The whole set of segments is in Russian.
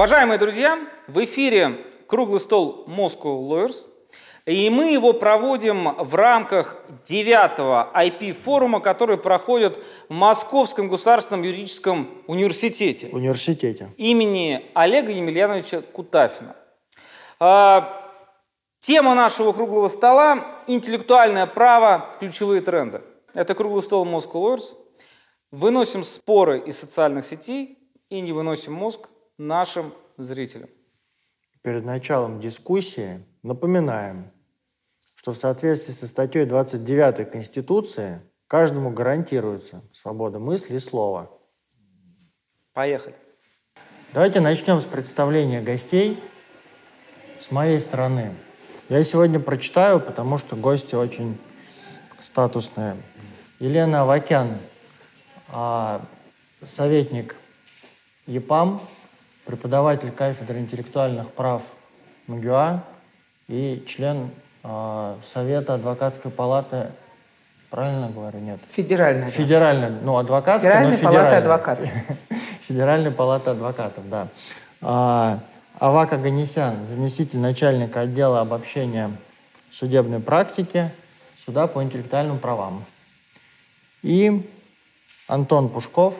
Уважаемые друзья, в эфире круглый стол Moscow Lawyers. И мы его проводим в рамках девятого IP-форума, который проходит в Московском государственном юридическом университете. Университете. Имени Олега Емельяновича Кутафина. А, тема нашего круглого стола – интеллектуальное право, ключевые тренды. Это круглый стол Moscow Lawyers. Выносим споры из социальных сетей и не выносим мозг нашим зрителям. Перед началом дискуссии напоминаем, что в соответствии со статьей 29 Конституции каждому гарантируется свобода мысли и слова. Поехали. Давайте начнем с представления гостей с моей стороны. Я сегодня прочитаю, потому что гости очень статусные. Елена Авакян, а, советник ЕПАМ, преподаватель кафедры интеллектуальных прав МГУА и член э, Совета адвокатской палаты Правильно говорю? Нет. Федеральная. Федеральная. Ну, адвокатская, Федеральная но палата адвокатов. Федеральная палата адвокатов, да. А, Авак Аганесян, заместитель начальника отдела обобщения судебной практики Суда по интеллектуальным правам. И Антон Пушков,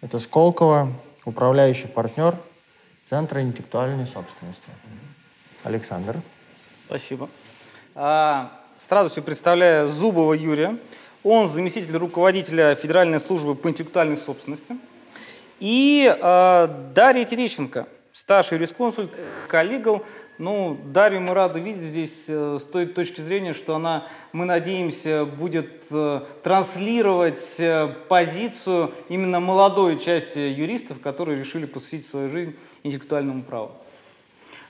это Сколково, управляющий партнер Центра интеллектуальной собственности. Александр. Спасибо. А, сразу все представляю Зубова Юрия. Он заместитель руководителя Федеральной службы по интеллектуальной собственности. И э, Дарья Терещенко, старший юрисконсульт, коллегал. Ну, Дарью мы рады видеть здесь э, с той точки зрения, что она, мы надеемся, будет э, транслировать э, позицию именно молодой части юристов, которые решили посвятить свою жизнь интеллектуальному праву.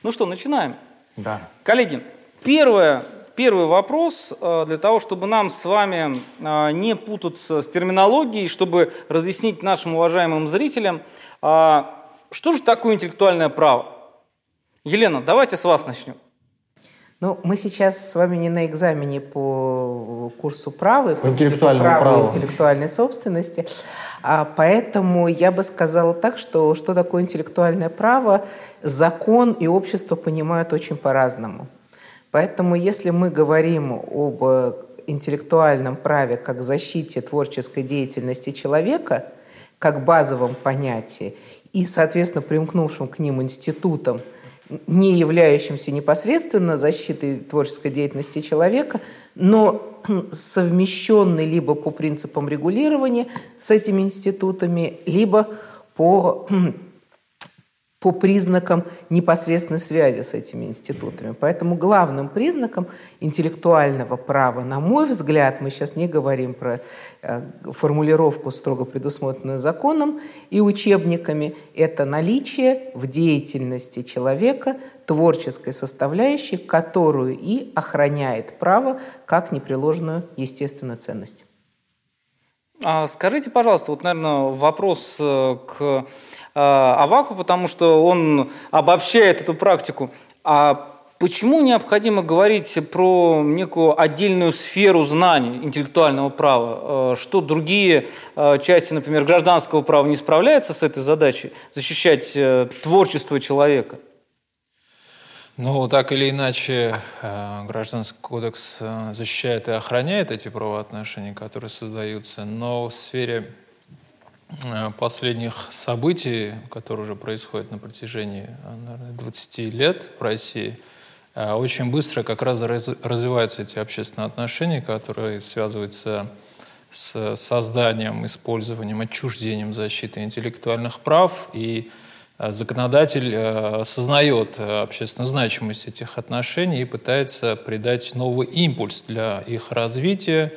Ну что, начинаем? Да. Коллеги, первое, первый вопрос э, для того, чтобы нам с вами не путаться с терминологией, чтобы разъяснить нашим уважаемым зрителям, э, что же такое интеллектуальное право? Елена, давайте с вас начнем. Ну, мы сейчас с вами не на экзамене по курсу права, в том числе по праву, праву интеллектуальной собственности. А поэтому я бы сказала так, что что такое интеллектуальное право, закон и общество понимают очень по-разному. Поэтому если мы говорим об интеллектуальном праве как защите творческой деятельности человека, как базовом понятии, и, соответственно, примкнувшим к ним институтам – не являющимся непосредственно защитой творческой деятельности человека, но совмещенный либо по принципам регулирования с этими институтами, либо по по признакам непосредственной связи с этими институтами. Поэтому главным признаком интеллектуального права, на мой взгляд, мы сейчас не говорим про э, формулировку, строго предусмотренную законом и учебниками, это наличие в деятельности человека творческой составляющей, которую и охраняет право как непреложную естественную ценность. А скажите, пожалуйста, вот, наверное, вопрос э, к Аваку, потому что он обобщает эту практику. А почему необходимо говорить про некую отдельную сферу знаний интеллектуального права? Э, что другие э, части, например, гражданского права не справляются с этой задачей защищать творчество человека? Ну, так или иначе, Гражданский кодекс защищает и охраняет эти правоотношения, которые создаются, но в сфере Э, последних событий, которые уже происходят на протяжении наверное, 20 лет в России, э, очень быстро как раз развиваются эти общественные отношения, которые связываются с созданием, использованием, отчуждением защиты интеллектуальных прав. И э, законодатель осознает общественную значимость этих отношений и пытается придать новый импульс для их развития,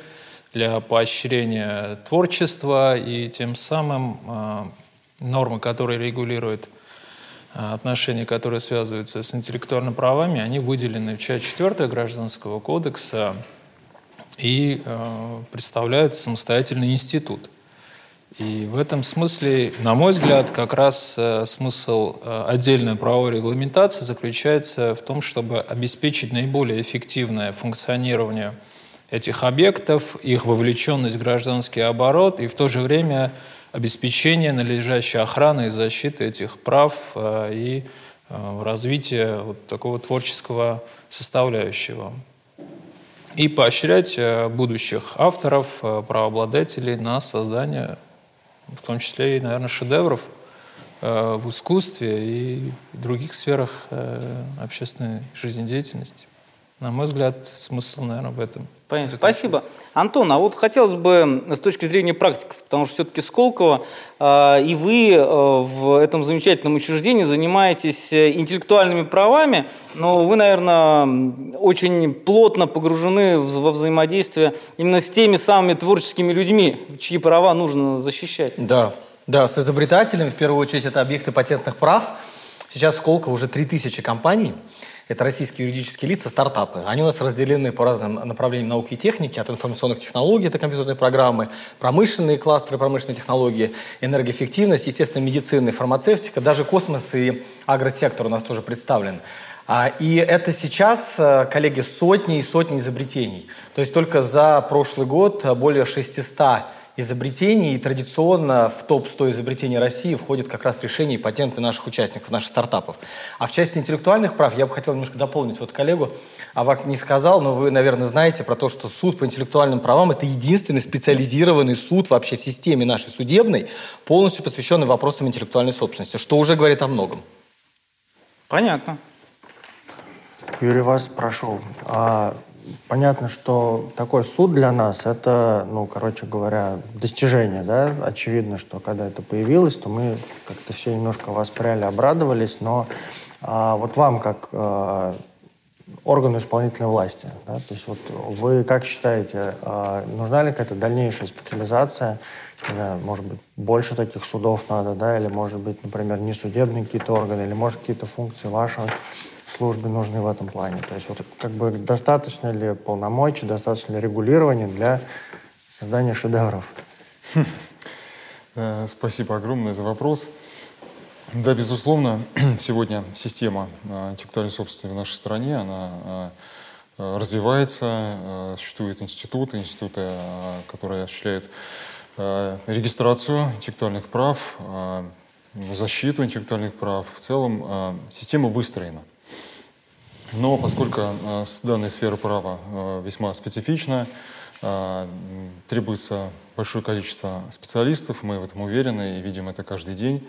для поощрения творчества и тем самым а, нормы, которые регулируют а, отношения, которые связываются с интеллектуальными правами, они выделены в часть 4 Гражданского кодекса и э, представляют самостоятельный институт. И в этом смысле, на мой взгляд, как раз э, смысл э, отдельной правовой регламентации заключается в том, чтобы обеспечить наиболее эффективное функционирование этих объектов, их вовлеченность в гражданский оборот и в то же время обеспечения надлежащей охраны и защиты этих прав э, и э, развития вот такого творческого составляющего. И поощрять э, будущих авторов, правообладателей на создание, в том числе и, наверное, шедевров в искусстве и других сферах общественной жизнедеятельности. На мой взгляд, смысл, наверное, в этом. Понятно. Спасибо. Антон, а вот хотелось бы с точки зрения практиков, потому что все-таки Сколково э, и вы э, в этом замечательном учреждении занимаетесь э, интеллектуальными правами, но вы, наверное, очень плотно погружены в, во взаимодействие именно с теми самыми творческими людьми, чьи права нужно защищать. Да, да, с изобретателями, в первую очередь, это объекты патентных прав. Сейчас в Сколково уже 3000 компаний – это российские юридические лица, стартапы. Они у нас разделены по разным направлениям науки и техники, от информационных технологий, это компьютерные программы, промышленные кластеры, промышленные технологии, энергоэффективность, естественно, медицина, фармацевтика, даже космос и агросектор у нас тоже представлен. А, и это сейчас, э, коллеги, сотни и сотни изобретений. То есть только за прошлый год более 600 изобретений, и традиционно в топ-100 изобретений России входит как раз решение и патенты наших участников, наших стартапов. А в части интеллектуальных прав я бы хотел немножко дополнить вот коллегу. Авак не сказал, но вы, наверное, знаете про то, что суд по интеллектуальным правам – это единственный специализированный суд вообще в системе нашей судебной, полностью посвященный вопросам интеллектуальной собственности, что уже говорит о многом. Понятно. Юрий, вас прошу. А понятно, что такой суд для нас это, ну, короче говоря, достижение, да. Очевидно, что когда это появилось, то мы как-то все немножко воспряли, обрадовались, но а, вот вам как а, органу исполнительной власти, да, то есть вот вы как считаете, а, нужна ли какая-то дальнейшая специализация, да, может быть, больше таких судов надо, да, или может быть, например, не судебные какие-то органы, или может какие-то функции вашего службе нужны в этом плане? То есть вот как бы достаточно ли полномочий, достаточно ли регулирования для создания шедевров? Э, спасибо огромное за вопрос. Да, безусловно, сегодня система э, интеллектуальной собственности в нашей стране, она э, развивается, существуют институты, институты, которые осуществляют регистрацию интеллектуальных прав, защиту интеллектуальных прав. В целом система выстроена. Но поскольку э, данная сфера права э, весьма специфична, э, требуется большое количество специалистов, мы в этом уверены и видим это каждый день,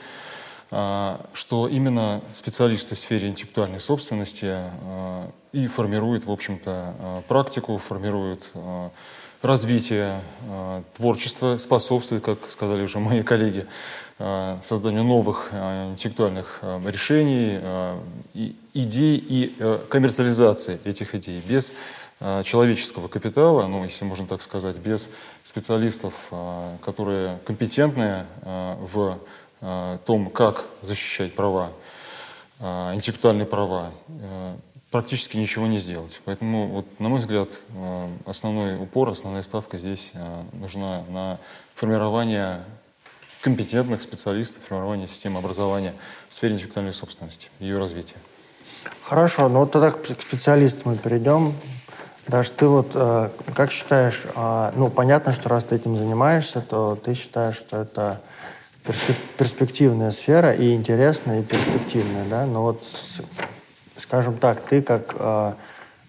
что именно специалисты в сфере интеллектуальной собственности и формируют, в общем-то, практику, формируют развитие творчества, способствует, как сказали уже мои коллеги, созданию новых э, интеллектуальных э, решений, идей и коммерциализации этих идей. Без человеческого капитала, ну, если можно так сказать, без специалистов, которые компетентны в том, как защищать права, интеллектуальные права, практически ничего не сделать. Поэтому, вот, на мой взгляд, основной упор, основная ставка здесь нужна на формирование компетентных специалистов формирования системы образования в сфере интеллектуальной собственности, ее развития. Хорошо, ну вот тогда к специалистам мы перейдем. Даже ты вот э, как считаешь, э, ну понятно, что раз ты этим занимаешься, то ты считаешь, что это перспективная сфера и интересная, и перспективная, да? Но вот, скажем так, ты как э,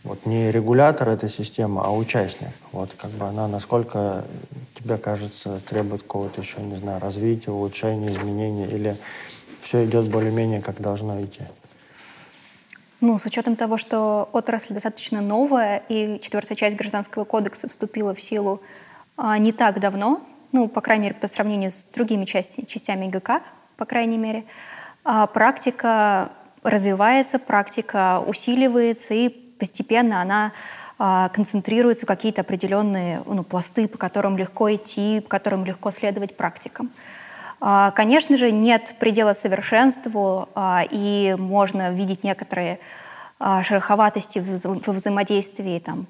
вот не регулятор этой системы, а участник. Вот как бы она насколько тебе кажется требует какого-то еще, не знаю, развития, улучшения, изменения, или все идет более-менее как должно идти? Ну, с учетом того, что отрасль достаточно новая, и четвертая часть Гражданского кодекса вступила в силу а, не так давно, ну, по крайней мере, по сравнению с другими части, частями ГК, по крайней мере, а, практика развивается, практика усиливается, и постепенно она а, концентрируется в какие-то определенные ну, пласты, по которым легко идти, по которым легко следовать практикам. А, конечно же, нет предела совершенству, а, и можно видеть некоторые шероховатости в взаимодействии там,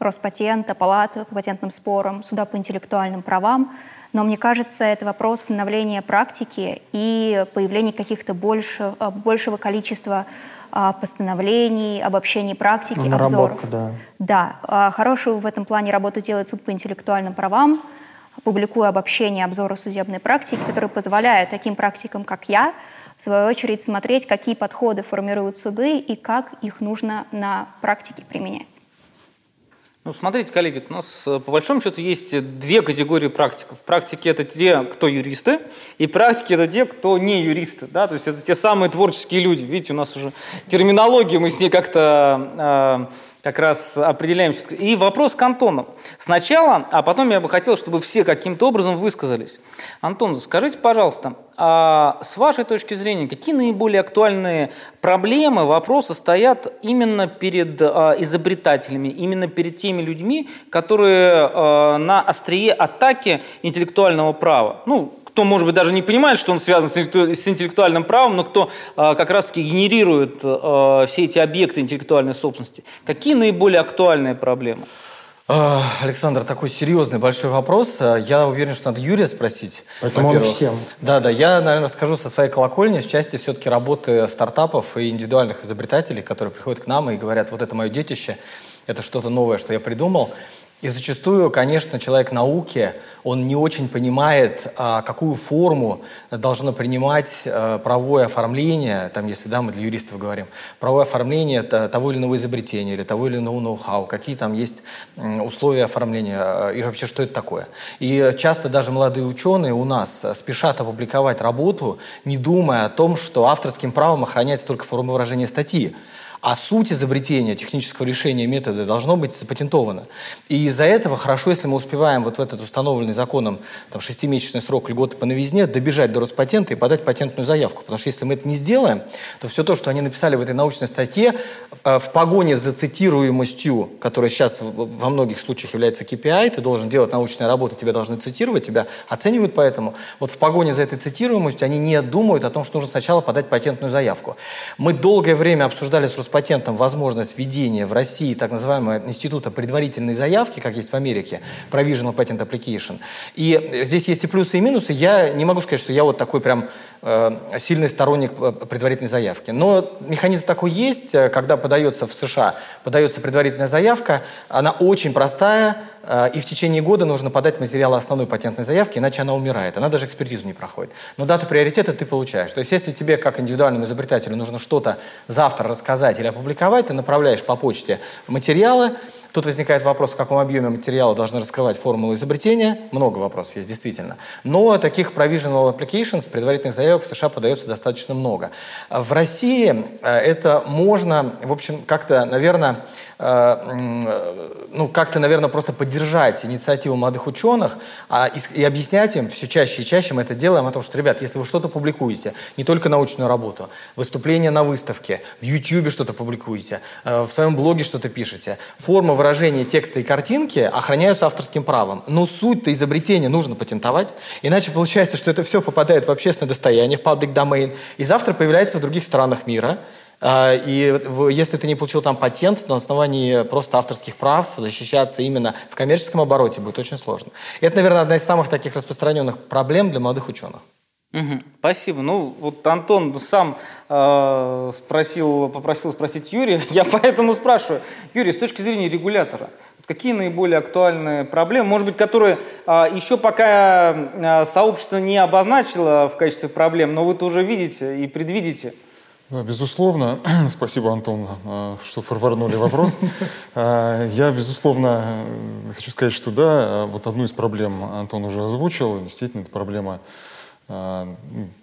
Роспатента, Палаты по патентным спорам, суда по интеллектуальным правам. Но мне кажется, это вопрос становления практики и появления каких-то больше, большего количества а, постановлений, обобщений практики, ну, обзоров. да. Да, а, хорошую в этом плане работу делает суд по интеллектуальным правам. публикую обобщение обзора судебной практики, которые позволяют таким практикам, как я, в свою очередь смотреть, какие подходы формируют суды и как их нужно на практике применять. Ну, смотрите, коллеги, у нас э, по большому счету есть две категории практиков. Практики – это те, кто юристы, и практики – это те, кто не юристы. Да? То есть это те самые творческие люди. Видите, у нас уже терминология, мы с ней как-то э, как раз определяем. И вопрос к Антону. Сначала, а потом я бы хотел, чтобы все каким-то образом высказались. Антон, скажите, пожалуйста, а с вашей точки зрения, какие наиболее актуальные проблемы, вопросы стоят именно перед а, изобретателями, именно перед теми людьми, которые а, на острие атаки интеллектуального права? Ну, кто, может быть, даже не понимает, что он связан с интеллектуальным правом, но кто э, как раз-таки генерирует э, все эти объекты интеллектуальной собственности. Какие наиболее актуальные проблемы? А, Александр, такой серьезный большой вопрос. Я уверен, что надо Юрия спросить. Поэтому он всем. Да, да. Я, наверное, расскажу со своей колокольни в части все-таки работы стартапов и индивидуальных изобретателей, которые приходят к нам и говорят, вот это мое детище, это что-то новое, что я придумал. И зачастую, конечно, человек науки, он не очень понимает, а, какую форму должно принимать а, правовое оформление, там, если да, мы для юристов говорим, правовое оформление того или иного изобретения или того или иного ноу-хау, какие там есть условия оформления а, и вообще что это такое. И часто даже молодые ученые у нас спешат опубликовать работу, не думая о том, что авторским правом охраняется только форма выражения статьи. А суть изобретения технического решения метода должно быть запатентовано. И из-за этого хорошо, если мы успеваем вот в этот установленный законом там, шестимесячный срок льготы по новизне добежать до Роспатента и подать патентную заявку. Потому что если мы это не сделаем, то все то, что они написали в этой научной статье, э, в погоне за цитируемостью, которая сейчас во многих случаях является KPI, ты должен делать научные работы, тебя должны цитировать, тебя оценивают поэтому. Вот в погоне за этой цитируемостью они не думают о том, что нужно сначала подать патентную заявку. Мы долгое время обсуждали с Роспатентом патентом возможность введения в России так называемого института предварительной заявки, как есть в Америке, Provisional Patent Application. И здесь есть и плюсы, и минусы. Я не могу сказать, что я вот такой прям э, сильный сторонник э, предварительной заявки. Но механизм такой есть, э, когда подается в США, подается предварительная заявка, она очень простая, и в течение года нужно подать материалы основной патентной заявки, иначе она умирает. Она даже экспертизу не проходит. Но дату приоритета ты получаешь. То есть если тебе, как индивидуальному изобретателю, нужно что-то завтра рассказать или опубликовать, ты направляешь по почте материалы, Тут возникает вопрос, в каком объеме материала должны раскрывать формулу изобретения. Много вопросов есть, действительно. Но таких provisional applications, предварительных заявок в США подается достаточно много. В России э, это можно, в общем, как-то, наверное, э, ну, как-то, наверное, просто поддержать инициативу молодых ученых а, и, объяснять им все чаще и чаще мы это делаем о том, что, ребят, если вы что-то публикуете, не только научную работу, выступление на выставке, в YouTube что-то публикуете, э, в своем блоге что-то пишете, форма выражения текста и картинки охраняются авторским правом. Но суть-то изобретения нужно патентовать, иначе получается, что это все попадает в общественное достояние, в public domain, и завтра появляется в других странах мира, а, и если ты не получил там патент, то на основании просто авторских прав защищаться именно в коммерческом обороте будет очень сложно. Это, наверное, одна из самых таких распространенных проблем для молодых ученых. Угу, спасибо. Ну, вот Антон сам э, спросил, попросил спросить Юрия, я поэтому спрашиваю. Юрий, с точки зрения регулятора, какие наиболее актуальные проблемы, может быть, которые э, еще пока э, сообщество не обозначило в качестве проблем, но вы-то уже видите и предвидите? Да, безусловно. Спасибо, Антон, что форварнули вопрос. Я, безусловно, хочу сказать, что да, вот одну из проблем Антон уже озвучил. Действительно, это проблема Э,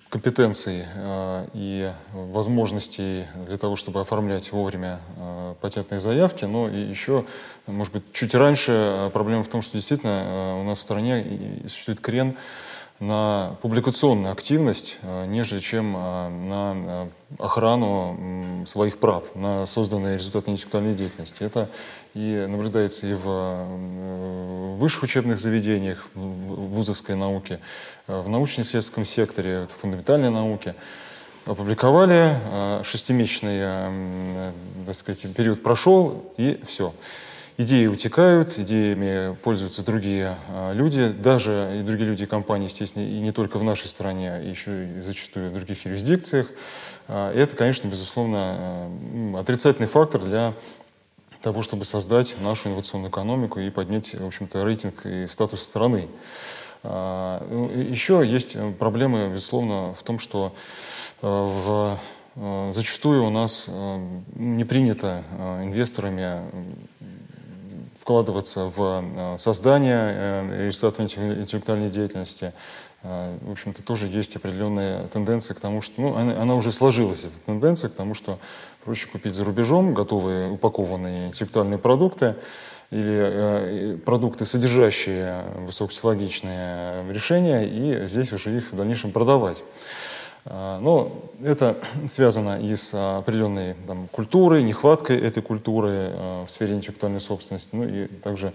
компетенций э, и возможностей для того, чтобы оформлять вовремя э, патентные заявки. Но и еще, может быть, чуть раньше проблема в том, что действительно у нас в стране существует крен на публикационную активность, э, нежели чем э, на э, охрану своих прав, на созданные результаты интеллектуальной деятельности. Это и наблюдается и в высших учебных заведениях, в вузовской науке, в научно-исследовательском секторе, в фундаментальной науке. Опубликовали, шестимесячный так сказать, период прошел, и все идеи утекают, идеями пользуются другие а, люди, даже и другие люди и компании, естественно, и не только в нашей стране, а еще и зачастую в других юрисдикциях. А, это, конечно, безусловно, отрицательный фактор для того, чтобы создать нашу инновационную экономику и поднять, в общем-то, рейтинг и статус страны. Ну, еще есть проблемы, безусловно, в том, что в Зачастую у нас не принято инвесторами вкладываться в создание результатов интеллектуальной деятельности, а, в общем-то, тоже есть определенная тенденция к тому, что, ну, она, уже сложилась, эта тенденция к тому, что проще купить за рубежом готовые упакованные интеллектуальные продукты или э, продукты, содержащие высокотехнологичные решения, и здесь уже их в дальнейшем продавать. А, но это связано и с определенной там, культурой, нехваткой этой культуры э, в сфере интеллектуальной собственности, ну и также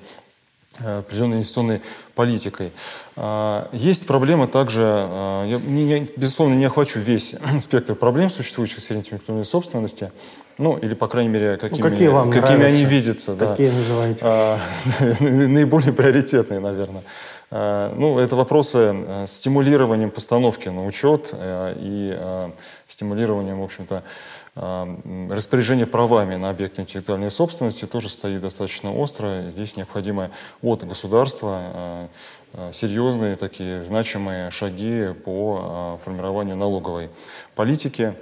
Э, определенной инвестиционной политикой. А, есть проблема также, а, я, не, безусловно, не охвачу весь спектр проблем, существующих в сфере интеллектуальной собственности, ну, или, по крайней мере, какими, ну, какие вам какими они видятся. Какие да. называете? А, наиболее приоритетные, наверное. А, ну, это вопросы э, стимулированием постановки на учет э, и стимулированием, в общем-то, распоряжение правами на объекты интеллектуальной собственности тоже стоит достаточно остро. Здесь необходимо от государства серьезные такие значимые шаги по формированию налоговой политики.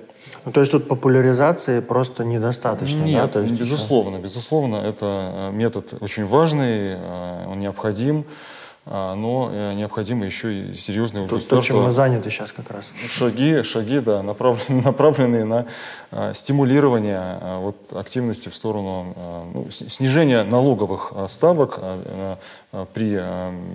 Ну, то есть тут популяризации просто недостаточно, Нет, да? То есть безусловно, еще... безусловно, это метод очень важный, он необходим. А, но э, необходимо еще и серьезные то, то, чем мы заняты сейчас как раз. Шаги, шаги, да, направленные, направленные на а, стимулирование а, вот, активности в сторону ну, снижения налоговых ставок при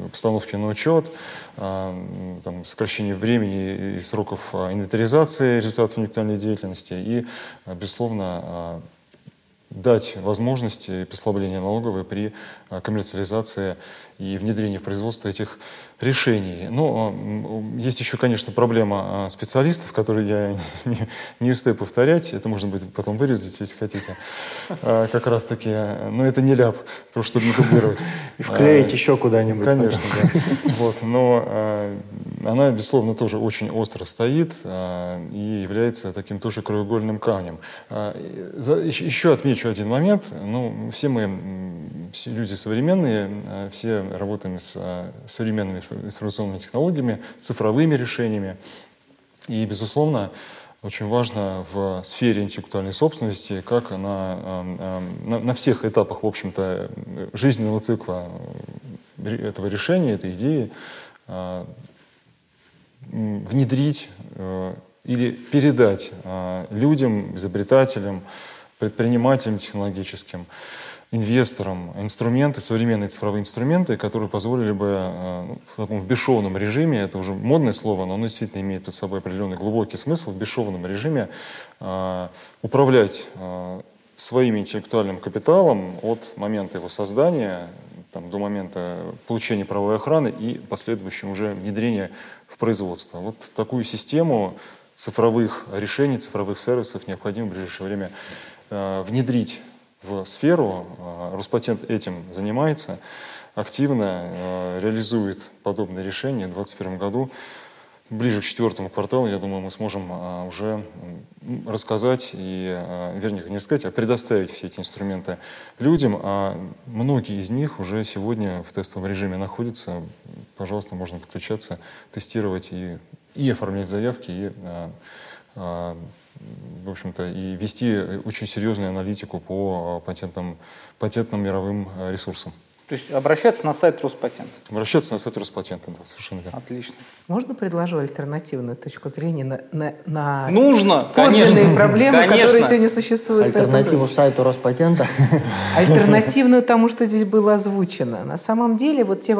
постановке на учет, там, сокращение времени и сроков инвентаризации результатов интеллектуальной деятельности и, безусловно, дать возможности послабления налоговой при коммерциализации и внедрение в производство этих решений. Но а, есть еще, конечно, проблема а, специалистов, которые я не, не успею повторять. Это можно будет потом вырезать, если хотите. А, как раз таки. Но это не ляп, просто чтобы не дублировать. И вклеить еще куда-нибудь. Конечно, да. Вот, но она, безусловно, тоже очень остро стоит и является таким тоже краеугольным камнем. Еще отмечу один момент. Ну, все мы люди современные, все работаем с современными информационными технологиями, цифровыми решениями. И, безусловно, очень важно в сфере интеллектуальной собственности, как на, на, на всех этапах, в общем-то, жизненного цикла этого решения, этой идеи, внедрить э, или передать людям, изобретателям, предпринимателям технологическим, инвесторам инструменты, современные цифровые инструменты, которые позволили бы э, ну, в таком в бесшовном режиме, это уже модное слово, но оно действительно имеет под собой определенный глубокий смысл, в бесшовном режиме э, управлять э, своим интеллектуальным капиталом от момента его создания там, до момента получения правовой охраны и последующего уже внедрения в производство. Вот такую систему цифровых решений, цифровых сервисов необходимо в ближайшее время внедрить в сферу. А, Роспатент этим занимается, активно а, реализует подобные решения в 2021 году. Ближе к четвертому кварталу, я думаю, мы сможем а, уже рассказать и, вернее, не сказать, а предоставить все эти инструменты людям. А многие из них уже сегодня в тестовом режиме находятся. Пожалуйста, можно подключаться, тестировать и, и оформлять заявки, и в общем-то, и вести очень серьезную аналитику по э, патентным, патентным мировым э, ресурсам. То есть обращаться на сайт Роспатента? Обращаться на сайт Роспатента, да, совершенно верно. Отлично. Можно предложу альтернативную точку зрения на, на, на Нужно, конечно. проблемы, конечно. которые сегодня существуют? Альтернативу сайту Роспатента? Альтернативную тому, что здесь было озвучено. На самом деле, вот те,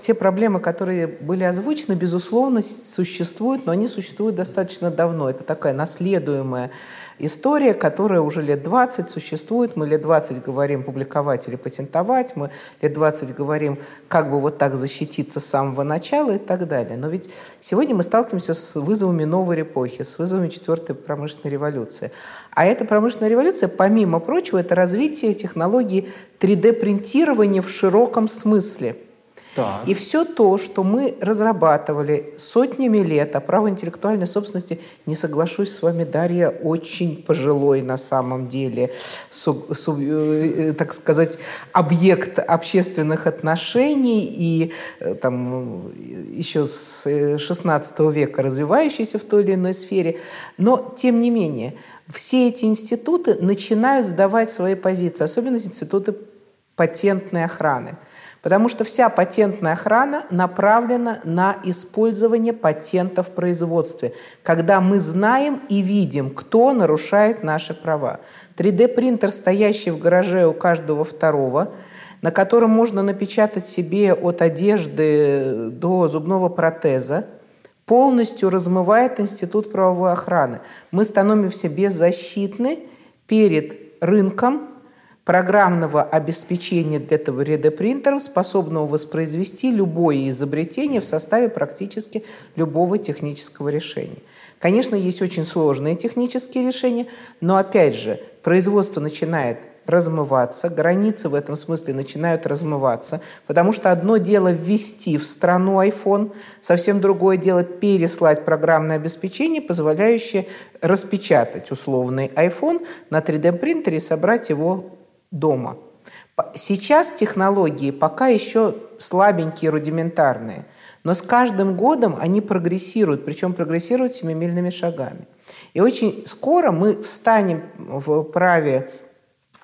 те проблемы, которые были озвучены, безусловно, существуют, но они существуют достаточно давно. Это такая наследуемая история, которая уже лет 20 существует. Мы лет 20 говорим публиковать или патентовать, мы лет 20 говорим, как бы вот так защититься с самого начала и так далее. Но ведь сегодня мы сталкиваемся с вызовами новой эпохи, с вызовами четвертой промышленной революции. А эта промышленная революция, помимо прочего, это развитие технологий 3D-принтирования в широком смысле – Так. И все то, что мы разрабатывали сотнями лет, а право интеллектуальной собственности, не соглашусь с вами, Дарья, очень пожилой на самом деле, суб, суб, э, так сказать, объект общественных отношений и э, там еще с 16 века развивающийся в той или иной сфере. Но, тем не менее, все эти институты начинают сдавать свои позиции, особенно институты патентной охраны. Потому что вся патентная охрана направлена на использование патента в производстве, когда мы знаем и видим, кто нарушает наши права. 3D-принтер, стоящий в гараже у каждого второго, на котором можно напечатать себе от одежды до зубного протеза, полностью размывает институт правовой охраны. Мы становимся беззащитны перед рынком программного обеспечения этого 3D-принтера, способного воспроизвести любое изобретение в составе практически любого технического решения. Конечно, есть очень сложные технические решения, но опять же, производство начинает размываться, границы в этом смысле начинают размываться, потому что одно дело ввести в страну iPhone, совсем другое дело переслать программное обеспечение, позволяющее распечатать условный iPhone на 3D-принтере и собрать его дома. Сейчас технологии пока еще слабенькие, рудиментарные, но с каждым годом они прогрессируют, причем прогрессируют семимильными шагами. И очень скоро мы встанем в праве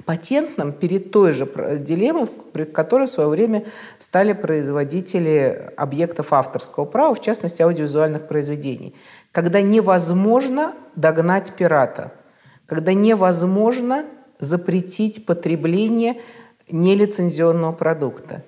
патентном перед той же дилеммой, перед которой в свое время стали производители объектов авторского права, в частности аудиовизуальных произведений, когда невозможно догнать пирата, когда невозможно запретить потребление нелицензионного продукта.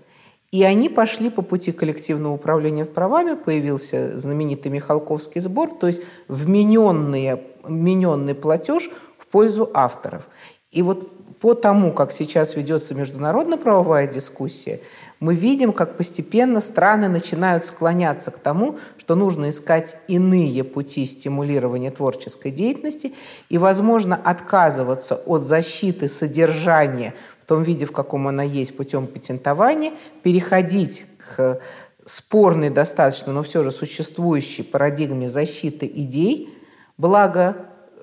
И они пошли по пути коллективного управления правами, появился знаменитый Михалковский сбор, то есть вмененный, вмененный платеж в пользу авторов. И вот по тому, как сейчас ведется международно-правовая дискуссия, мы видим, как постепенно страны начинают склоняться к тому, что нужно искать иные пути стимулирования творческой деятельности и, возможно, отказываться от защиты содержания в том виде, в каком она есть путем патентования, переходить к спорной достаточно, но все же существующей парадигме защиты идей, благо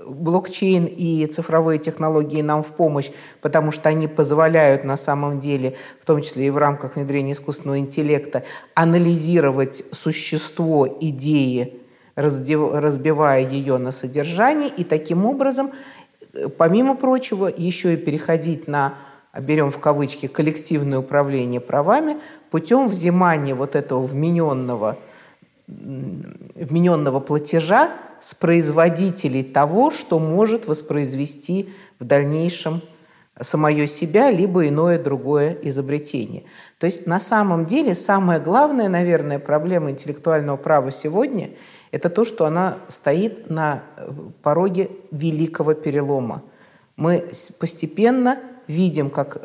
блокчейн и цифровые технологии нам в помощь, потому что они позволяют на самом деле, в том числе и в рамках внедрения искусственного интеллекта, анализировать существо идеи, разбивая ее на содержание, и таким образом, помимо прочего, еще и переходить на берем в кавычки, коллективное управление правами путем взимания вот этого вмененного, вмененного платежа с производителей того, что может воспроизвести в дальнейшем самое себя, либо иное другое изобретение. То есть на самом деле самая главная, наверное, проблема интеллектуального права сегодня – это то, что она стоит на э, пороге великого перелома. Мы постепенно видим, как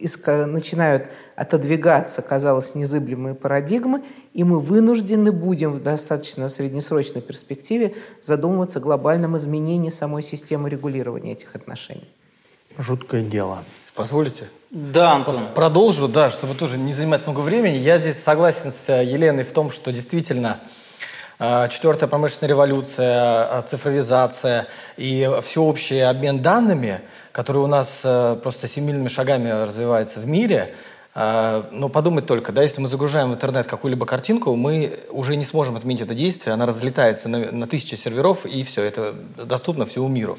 начинают отодвигаться, казалось, незыблемые парадигмы, и мы вынуждены будем в достаточно среднесрочной перспективе задумываться о глобальном изменении самой системы регулирования этих отношений. Жуткое дело. Позволите? Да, Антон. Продолжу, да, чтобы тоже не занимать много времени. Я здесь согласен с Еленой в том, что действительно э, четвертая промышленная революция, э, цифровизация и всеобщий обмен данными – который у нас э, просто семимильными шагами развивается в мире, э, но подумать только, да, если мы загружаем в интернет какую-либо картинку, мы уже не сможем отменить это действие, она разлетается на, на тысячи серверов, и все, это доступно всему миру.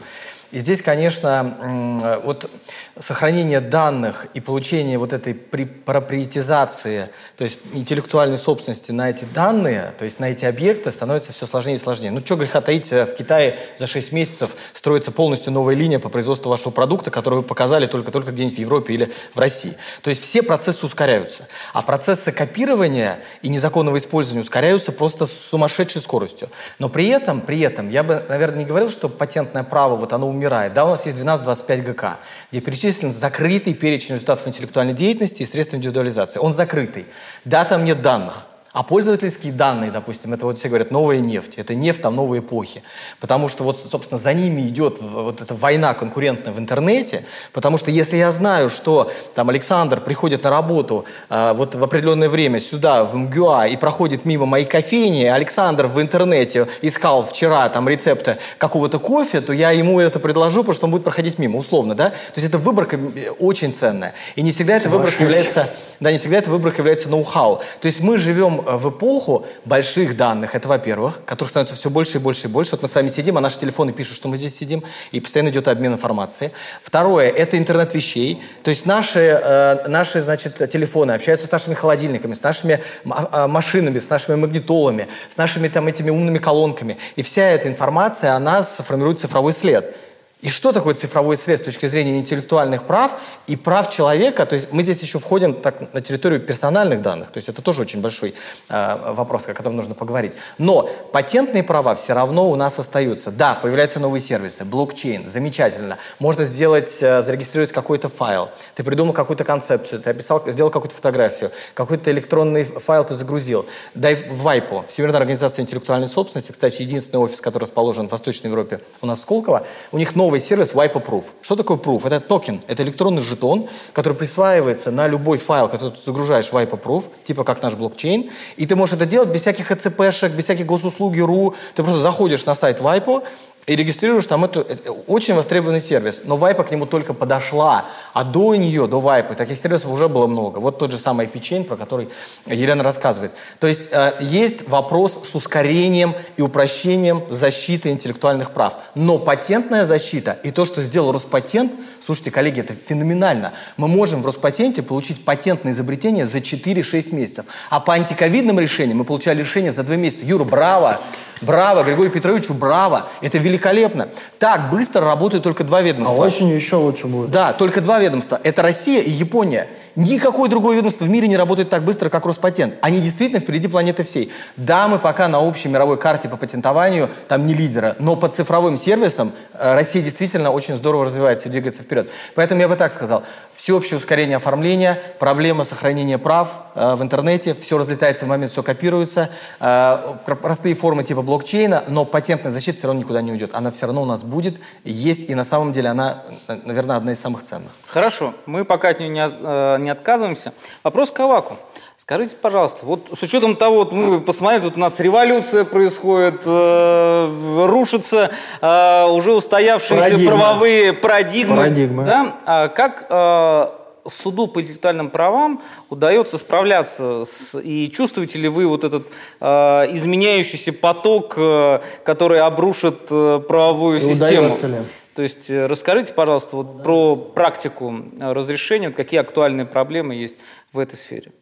И здесь, конечно, вот сохранение данных и получение вот этой проприетизации, то есть интеллектуальной собственности на эти данные, то есть на эти объекты, становится все сложнее и сложнее. Ну, что греха таить, в Китае за 6 месяцев строится полностью новая линия по производству вашего продукта, которую вы показали только-только где-нибудь в Европе или в России. То есть все процессы ускоряются. А процессы копирования и незаконного использования ускоряются просто с сумасшедшей скоростью. Но при этом, при этом, я бы, наверное, не говорил, что патентное право, вот оно умирает. Да, у нас есть 1225 ГК, где перечислен закрытый перечень результатов интеллектуальной деятельности и средств индивидуализации. Он закрытый. Да, там нет данных. А пользовательские данные, допустим, это вот все говорят новая нефть, это нефть там новой эпохи. Потому что вот, собственно, за ними идет вот эта война конкурентная в интернете, потому что если я знаю, что там Александр приходит на работу э, вот в определенное время сюда, в МГУА, и проходит мимо моей кофейни, Александр в интернете искал вчера там рецепты какого-то кофе, то я ему это предложу, потому что он будет проходить мимо, условно, да? То есть эта выборка очень ценная. И не всегда эта выборка является, да, не всегда эта выборка является ноу-хау. То есть мы живем Э, в эпоху больших данных, это во-первых, которых становится все больше и больше и больше. Вот мы с вами сидим, а наши телефоны пишут, что мы здесь сидим, и постоянно идет обмен информацией. Второе, это интернет вещей. То есть наши, э, наши значит, телефоны общаются с нашими холодильниками, с нашими а, машинами, с нашими магнитолами, с нашими там этими умными колонками. И вся эта информация о нас формирует цифровой след. И что такое цифровой след с точки зрения интеллектуальных прав и прав человека? То есть мы здесь еще входим так, на территорию персональных данных. То есть это тоже очень большой э, вопрос, о котором нужно поговорить. Но патентные права все равно у нас остаются. Да, появляются новые сервисы, блокчейн, замечательно. Можно сделать, э, зарегистрировать какой-то файл. Ты придумал какую-то концепцию, ты описал, сделал какую-то фотографию, какой-то электронный файл ты загрузил. Дай в WIPO, Всемирная организация интеллектуальной собственности, кстати, единственный офис, который расположен в Восточной Европе у нас в Сколково, у них новый новый сервис Wipe Proof. Что такое Proof? Это токен, это электронный жетон, который присваивается на любой файл, который ты загружаешь в Wipe Proof, типа как наш блокчейн, и ты можешь это делать без всяких ЭЦПшек, без всяких госуслуги РУ. Ты просто заходишь на сайт Wipe, и регистрируешь там эту, это очень востребованный сервис. Но Вайпа к нему только подошла, а до нее, до Вайпа, таких сервисов уже было много. Вот тот же самый IP-Chain, про который Елена рассказывает. То есть э, есть вопрос с ускорением и упрощением защиты интеллектуальных прав. Но патентная защита и то, что сделал Роспатент, слушайте, коллеги, это феноменально. Мы можем в Роспатенте получить патентное изобретение за 4-6 месяцев. А по антиковидным решениям мы получали решение за 2 месяца. Юра, браво! Браво, Григорию Петровичу, браво. Это великолепно. Так быстро работают только два ведомства. А осенью еще лучше будет. Да, только два ведомства. Это Россия и Япония. Никакое другое ведомство в мире не работает так быстро, как Роспатент. Они действительно впереди планеты всей. Да, мы пока на общей мировой карте по патентованию там не лидера, но по цифровым сервисам э, Россия действительно очень здорово развивается и двигается вперед. Поэтому я бы так сказал. Всеобщее ускорение оформления, проблема сохранения прав э, в интернете, все разлетается в момент, все копируется. Э, простые формы типа блокчейна, но патентная защита все равно никуда не уйдет. Она все равно у нас будет, есть, и на самом деле она, наверное, одна из самых ценных. Хорошо, мы пока от нее не, э, не отказываемся. Вопрос к Аваку. Скажите, пожалуйста, вот с учетом того, вот мы посмотрели, тут у нас революция происходит, э, рушатся э, уже устоявшиеся Парадигма. правовые парадигмы. Парадигмы. Да? А как э, суду по интеллектуальным правам удается справляться с, и чувствуете ли вы вот этот э, изменяющийся поток, э, который обрушит э, правовую и систему? Ли? То есть э, расскажите, пожалуйста, вот про практику э, разрешения, какие актуальные проблемы есть в этой сфере.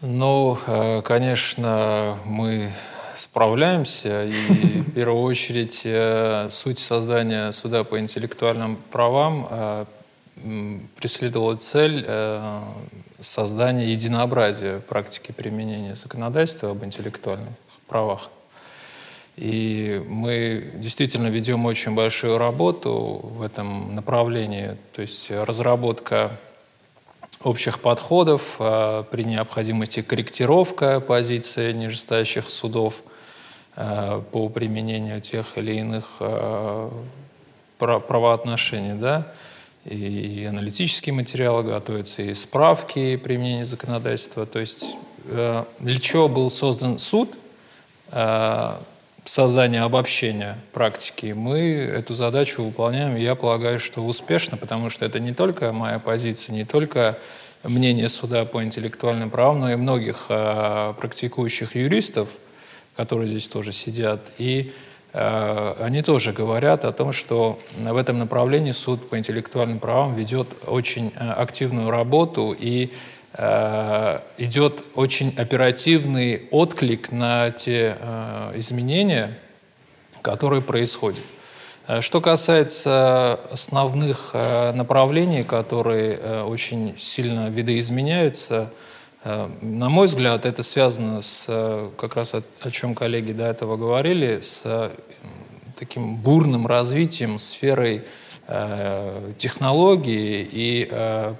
Ну, э, конечно, мы справляемся. И в первую очередь суть создания суда по интеллектуальным правам преследовала цель создания единообразия практики применения законодательства об интеллектуальных правах. И мы действительно ведем очень большую работу в этом направлении, то есть разработка общих подходов, э, при необходимости корректировка позиции нижестоящих судов э, по применению тех или иных правоотношений. Да? и аналитические материалы готовятся, и справки применения законодательства. То есть э, для чего был создан суд, создание обобщения практики, мы эту задачу выполняем, я полагаю, что успешно, потому что это не только моя позиция, не только мнение суда по интеллектуальным правам, но и многих э, практикующих юристов, которые здесь тоже сидят, и Э, они тоже говорят о том, что в этом направлении суд по интеллектуальным правам ведет очень э, активную работу. И идет очень оперативный отклик на те изменения, которые происходят. Что касается основных направлений, которые очень сильно видоизменяются, Э, на мой взгляд, это связано с, э, как раз о, чем коллеги до этого говорили, с э, таким бурным развитием сферой э, технологий и э,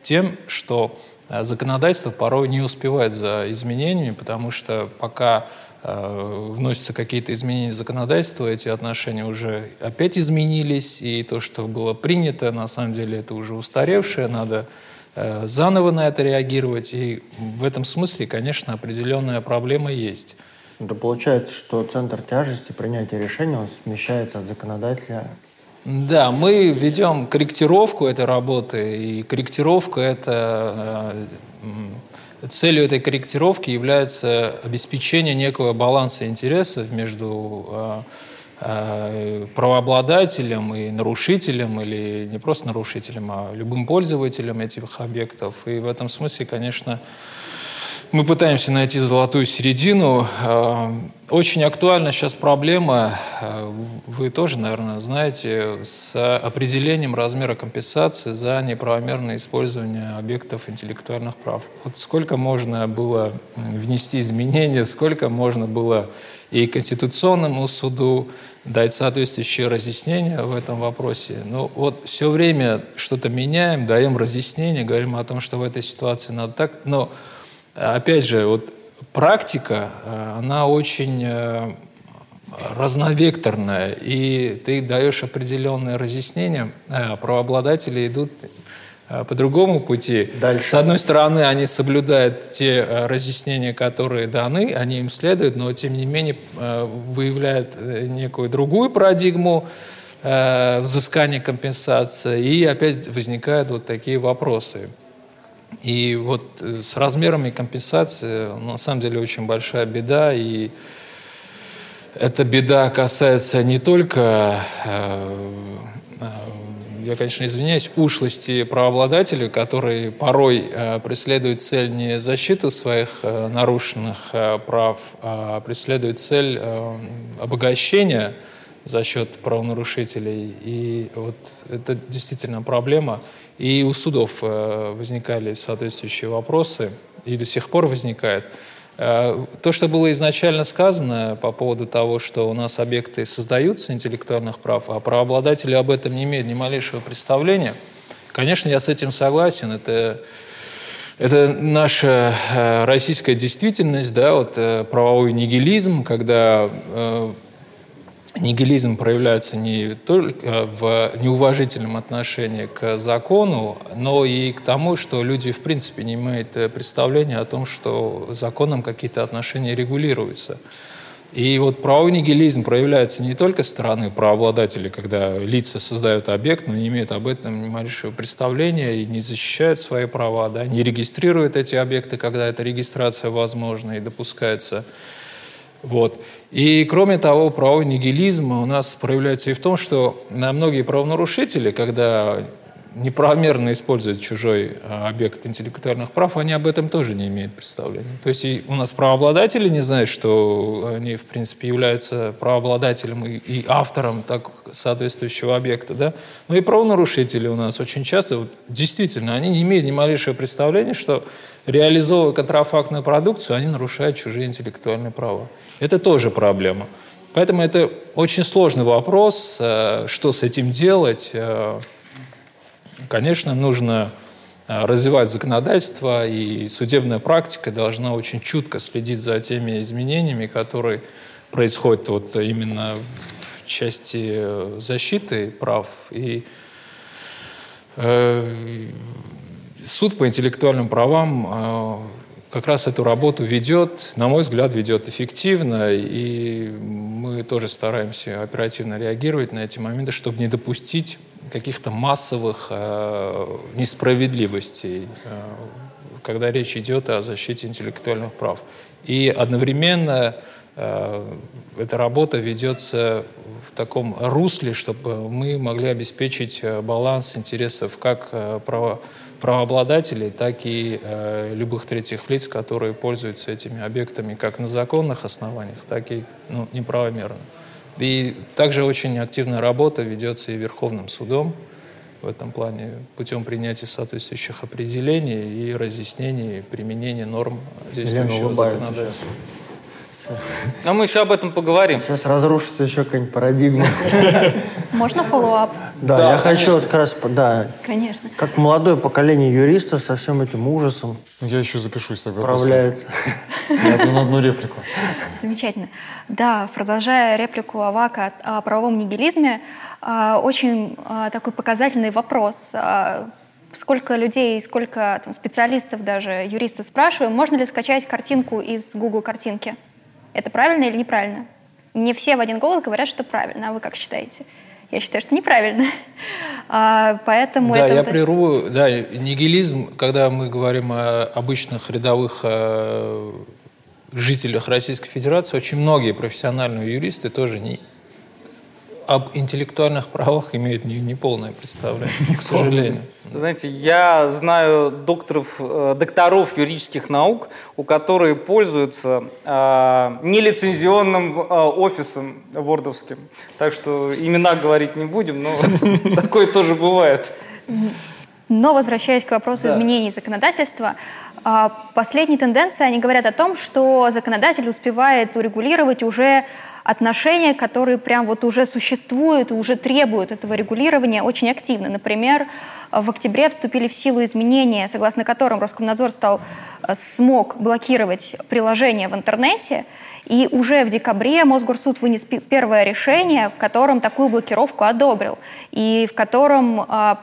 тем, что законодательство порой не успевает за изменениями, потому что пока Э, вносятся какие-то изменения в законодательство, эти отношения уже опять изменились, и то, что было принято, на самом деле это уже устаревшее, надо э, заново на это реагировать, и в этом смысле, конечно, определенная проблема есть. Это получается, что центр тяжести принятия решения смещается от законодателя да, мы ведем корректировку этой работы, и корректировка это э, Целью этой корректировки является обеспечение некого баланса интересов между э, э, правообладателем и нарушителем, или не просто нарушителем, а любым пользователем этих объектов. И в этом смысле, конечно, мы пытаемся найти золотую середину. Э, очень актуальна сейчас проблема, э, вы тоже, наверное, знаете, с определением размера компенсации за неправомерное использование объектов интеллектуальных прав. Вот сколько можно было внести изменения, сколько можно было и Конституционному суду дать соответствующие разъяснения в этом вопросе. Но вот все время что-то меняем, даем разъяснения, говорим о том, что в этой ситуации надо так. Но опять же, вот практика, э, она очень э, разновекторная, и ты даешь определенные разъяснения, а правообладатели идут по другому пути. Дальше. С одной стороны, они соблюдают те разъяснения, которые даны, они им следуют, но тем не менее выявляют некую другую парадигму взыскания компенсации, и опять возникают вот такие вопросы. И вот э, с размерами компенсации на самом деле очень большая беда. И эта беда касается не только, э, э, я, конечно, извиняюсь, ушлости правообладателей, которые порой преследуют цель не защиты своих нарушенных прав, а преследуют цель обогащения за счет правонарушителей. И вот это действительно проблема. И у судов э, возникали соответствующие вопросы, и до сих пор возникает. Э, то, что было изначально сказано по поводу того, что у нас объекты создаются интеллектуальных прав, а правообладатели об этом не имеют ни малейшего представления, конечно, я с этим согласен. Это это наша э, российская действительность, да, вот правовой нигилизм, когда нигилизм проявляется не только в неуважительном отношении к закону, но и к тому, что люди в принципе не имеют э, представления о том, что законом какие-то отношения регулируются. И вот правовой нигилизм проявляется не только со стороны правообладателей, когда лица создают объект, но не имеют об этом ни малейшего представления и не защищают свои права, да, не регистрируют эти объекты, когда эта регистрация возможна и допускается вот. И кроме того, правовой нигилизм у нас проявляется и в том, что на многие правонарушители, когда неправомерно используют чужой а, объект интеллектуальных прав, они об этом тоже не имеют представления. То есть и у нас правообладатели не знают, что они, в принципе, являются правообладателем и, и автором так, соответствующего объекта. Да? Но и правонарушители у нас очень часто, вот, действительно, они не имеют ни малейшего представления, что реализовывая контрафактную продукцию, они нарушают чужие интеллектуальные права. Это тоже проблема. Поэтому это очень сложный вопрос, э, что с этим делать. Э, конечно, нужно э, развивать законодательство, и судебная практика должна очень чутко следить за теми изменениями, которые происходят вот именно в части защиты прав. И суд по интеллектуальным правам как раз эту работу ведет, на мой взгляд, ведет эффективно, и мы тоже стараемся оперативно реагировать на эти моменты, чтобы не допустить каких-то массовых э, несправедливостей, э, когда речь идет о защите интеллектуальных прав. И одновременно э, эта работа ведется в таком русле, чтобы мы могли обеспечить э, баланс интересов как э, право правообладателей, так и э, любых третьих лиц, которые пользуются этими объектами как на законных основаниях, так и ну, неправомерно. И также очень активная работа ведется и Верховным судом в этом плане путем принятия соответствующих определений и разъяснений применения норм действующего законодательства. А мы еще об этом поговорим. Сейчас разрушится еще какая-нибудь парадигма. Можно follow-up? Да, Да, я хочу вот как раз, да, Конечно. как молодое поколение юристов со всем этим ужасом Я еще запишусь тогда. управляется. после. На одну, на одну реплику. Замечательно. Да, продолжая реплику Авака о правовом нигилизме, а, очень а, такой показательный вопрос. А, Сколько людей, сколько там, специалистов, даже юристов спрашиваю, можно ли скачать картинку из Google картинки? Это правильно или неправильно? Мне все в один голос говорят, что правильно. А вы как считаете? Я считаю, что неправильно. А, Поэтому Да, это я вот- прерву. Да, нигилизм, когда мы говорим о обычных рядовых э, жителях Российской Федерации, очень многие профессиональные юристы тоже не, об интеллектуальных правах имеют не- неполное представление, к сожалению. Знаете, я знаю докторов, э, докторов юридических наук, у которых пользуются э, нелицензионным э, офисом вордовским. Так что имена говорить не будем, но такое тоже бывает. Но возвращаясь к вопросу Да. изменений законодательства, а, последние тенденции, они говорят о том, что законодатель успевает урегулировать уже отношения, которые прям вот уже существуют и уже требуют этого регулирования очень активно. Например, в октябре вступили в силу изменения, согласно которым Роскомнадзор стал, э, смог блокировать приложения в интернете, и уже в декабре Мосгорсуд вынес первое решение, в котором такую блокировку одобрил, и в котором, а,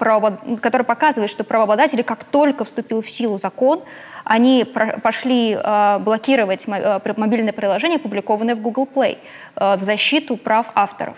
который показывает, что правообладатели, как только вступил в силу закон, они пошли а, блокировать а, мобильное приложение, опубликованное в Google Play, в защиту прав авторов.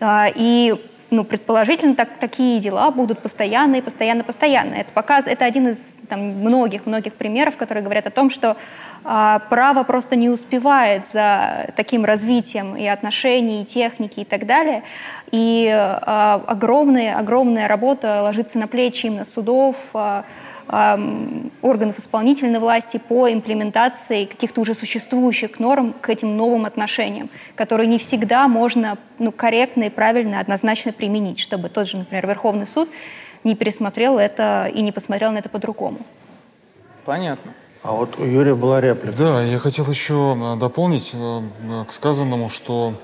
И ну, предположительно, так, такие дела будут постоянно и постоянно, постоянно. Это, показ, это один из многих-многих примеров, которые говорят о том, что а, право просто не успевает за таким развитием и отношений, и техники и так далее. И а, огромная, огромная работа ложится на плечи именно судов, а, органов исполнительной власти по имплементации каких-то уже существующих норм к этим новым отношениям, которые не всегда можно ну, корректно и правильно, однозначно применить, чтобы тот же, например, Верховный суд не пересмотрел это и не посмотрел на это по-другому. Понятно. А вот у Юрия была реплика. Да, я хотел еще э, дополнить э, к сказанному, что,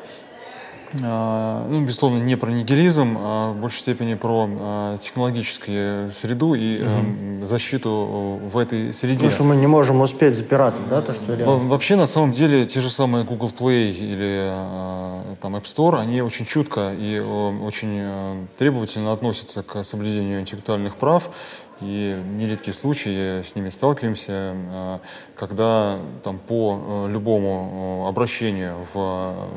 ну, безусловно, не про нигилизм, а в большей степени про э, технологическую среду и э, защиту в этой среде. Потому что мы не можем успеть за пиратом, да, то, что реально. Вообще, на самом деле, те же самые Google Play или э, там App Store, они очень чутко и э, очень требовательно относятся к соблюдению интеллектуальных прав. И нередкие случаи с ними сталкиваемся, э, когда там по э, любому э, обращению в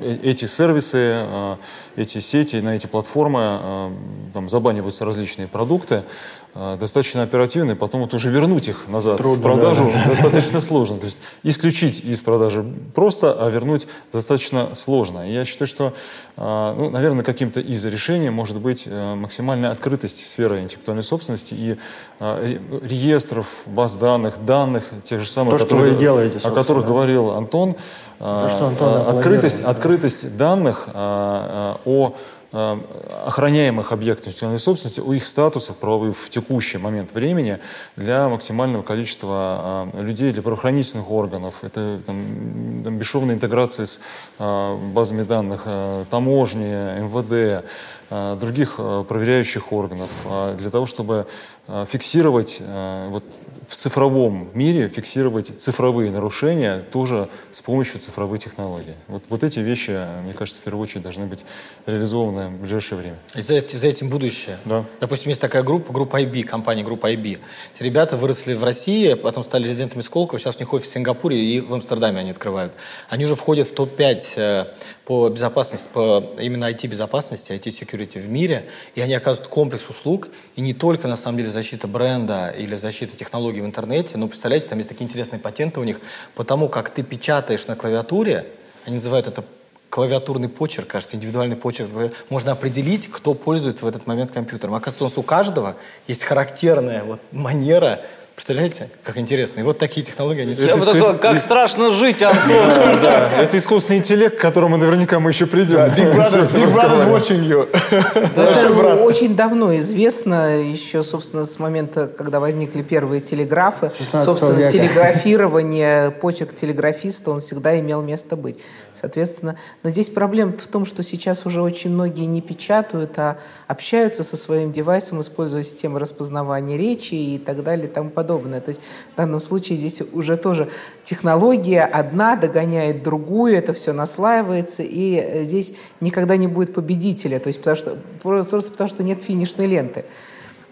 э, эти сервисы, э, эти сети, на эти платформы э, там забаниваются различные продукты достаточно оперативно, и потом вот уже вернуть их назад в Трудно, продажу да, достаточно сложно. То есть исключить из продажи просто, а вернуть достаточно сложно. И я считаю, что, э, ну, наверное, каким-то из решений может быть э, максимальная открытость сферы интеллектуальной собственности и ре- реестров, баз данных, данных, тех же самых, То, что которые- вы и делаете, о которых да. говорил Антон. То, что Антон открытость, да. открытость данных о охраняемых объектах интеллектуальной собственности, о их статусах правовых в текущий момент времени для максимального количества э, людей, для правоохранительных органов. Это там, там, бесшовная интеграция с э, базами данных э, таможни, МВД, э, других э, проверяющих органов, э, для того, чтобы э, фиксировать э, вот в цифровом мире, фиксировать цифровые нарушения тоже с помощью цифровой технологии. Вот, вот эти вещи, мне кажется, в первую очередь должны быть реализованы в ближайшее время. И за, за этим будущее. Да. Допустим, есть такая группа, группа IB, компания группа IB. Эти ребята выросли в России, потом стали резидентами Сколково, сейчас у них офис в Сингапуре и в Амстердаме они открывают. Они уже входят в топ-5 э, по безопасности, по именно IT-безопасности, IT-security в мире, и они оказывают комплекс услуг, и не только, на самом деле, защита бренда или защита технологий в интернете, но, представляете, там есть такие интересные патенты у них, потому как ты печатаешь на клавиатуре, они называют это клавиатурный почерк, кажется, индивидуальный почерк, можно определить, кто пользуется в этот момент компьютером. Оказывается, у каждого есть характерная вот манера Представляете, как интересно. И вот такие технологии они Я бы сказал, как страшно жить, Антон. Да, это искусственный интеллект, к которому наверняка мы еще придем. Big Brother, Big Brother's watching you. Это очень давно известно, еще, собственно, с момента, когда возникли первые телеграфы. 16 Собственно, века. телеграфирование, почек телеграфиста, он всегда имел место быть. Соответственно, но здесь проблема в том, что сейчас уже очень многие не печатают, а общаются со своим девайсом, используя системы распознавания речи и так далее и тому подобное. То есть в данном случае здесь уже тоже технология одна догоняет другую, это все наслаивается, и э, здесь никогда не будет победителя, то есть потому что, просто потому что нет финишной ленты,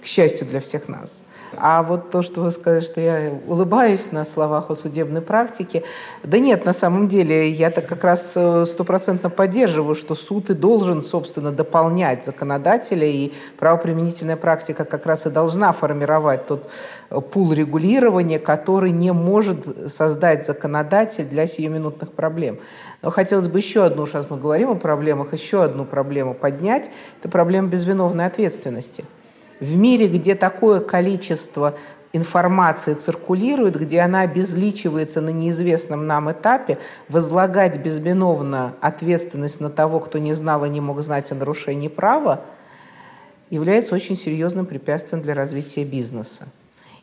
к счастью для всех нас. А вот то, что вы сказали, что я улыбаюсь на словах о судебной практике, да нет, на самом деле я так как раз э, стопроцентно поддерживаю, что суд и должен, собственно, дополнять законодателя, и правоприменительная практика как раз и должна формировать тот э, пул регулирования, который не может создать законодатель для сиюминутных проблем. Но хотелось бы еще одну, сейчас мы говорим о проблемах, еще одну проблему поднять, это проблема безвиновной ответственности. В мире, где такое количество информации циркулирует, где она обезличивается на неизвестном нам этапе, возлагать безвиновно ответственность на того, кто не знал и не мог знать о нарушении права, является очень серьезным препятствием для развития бизнеса.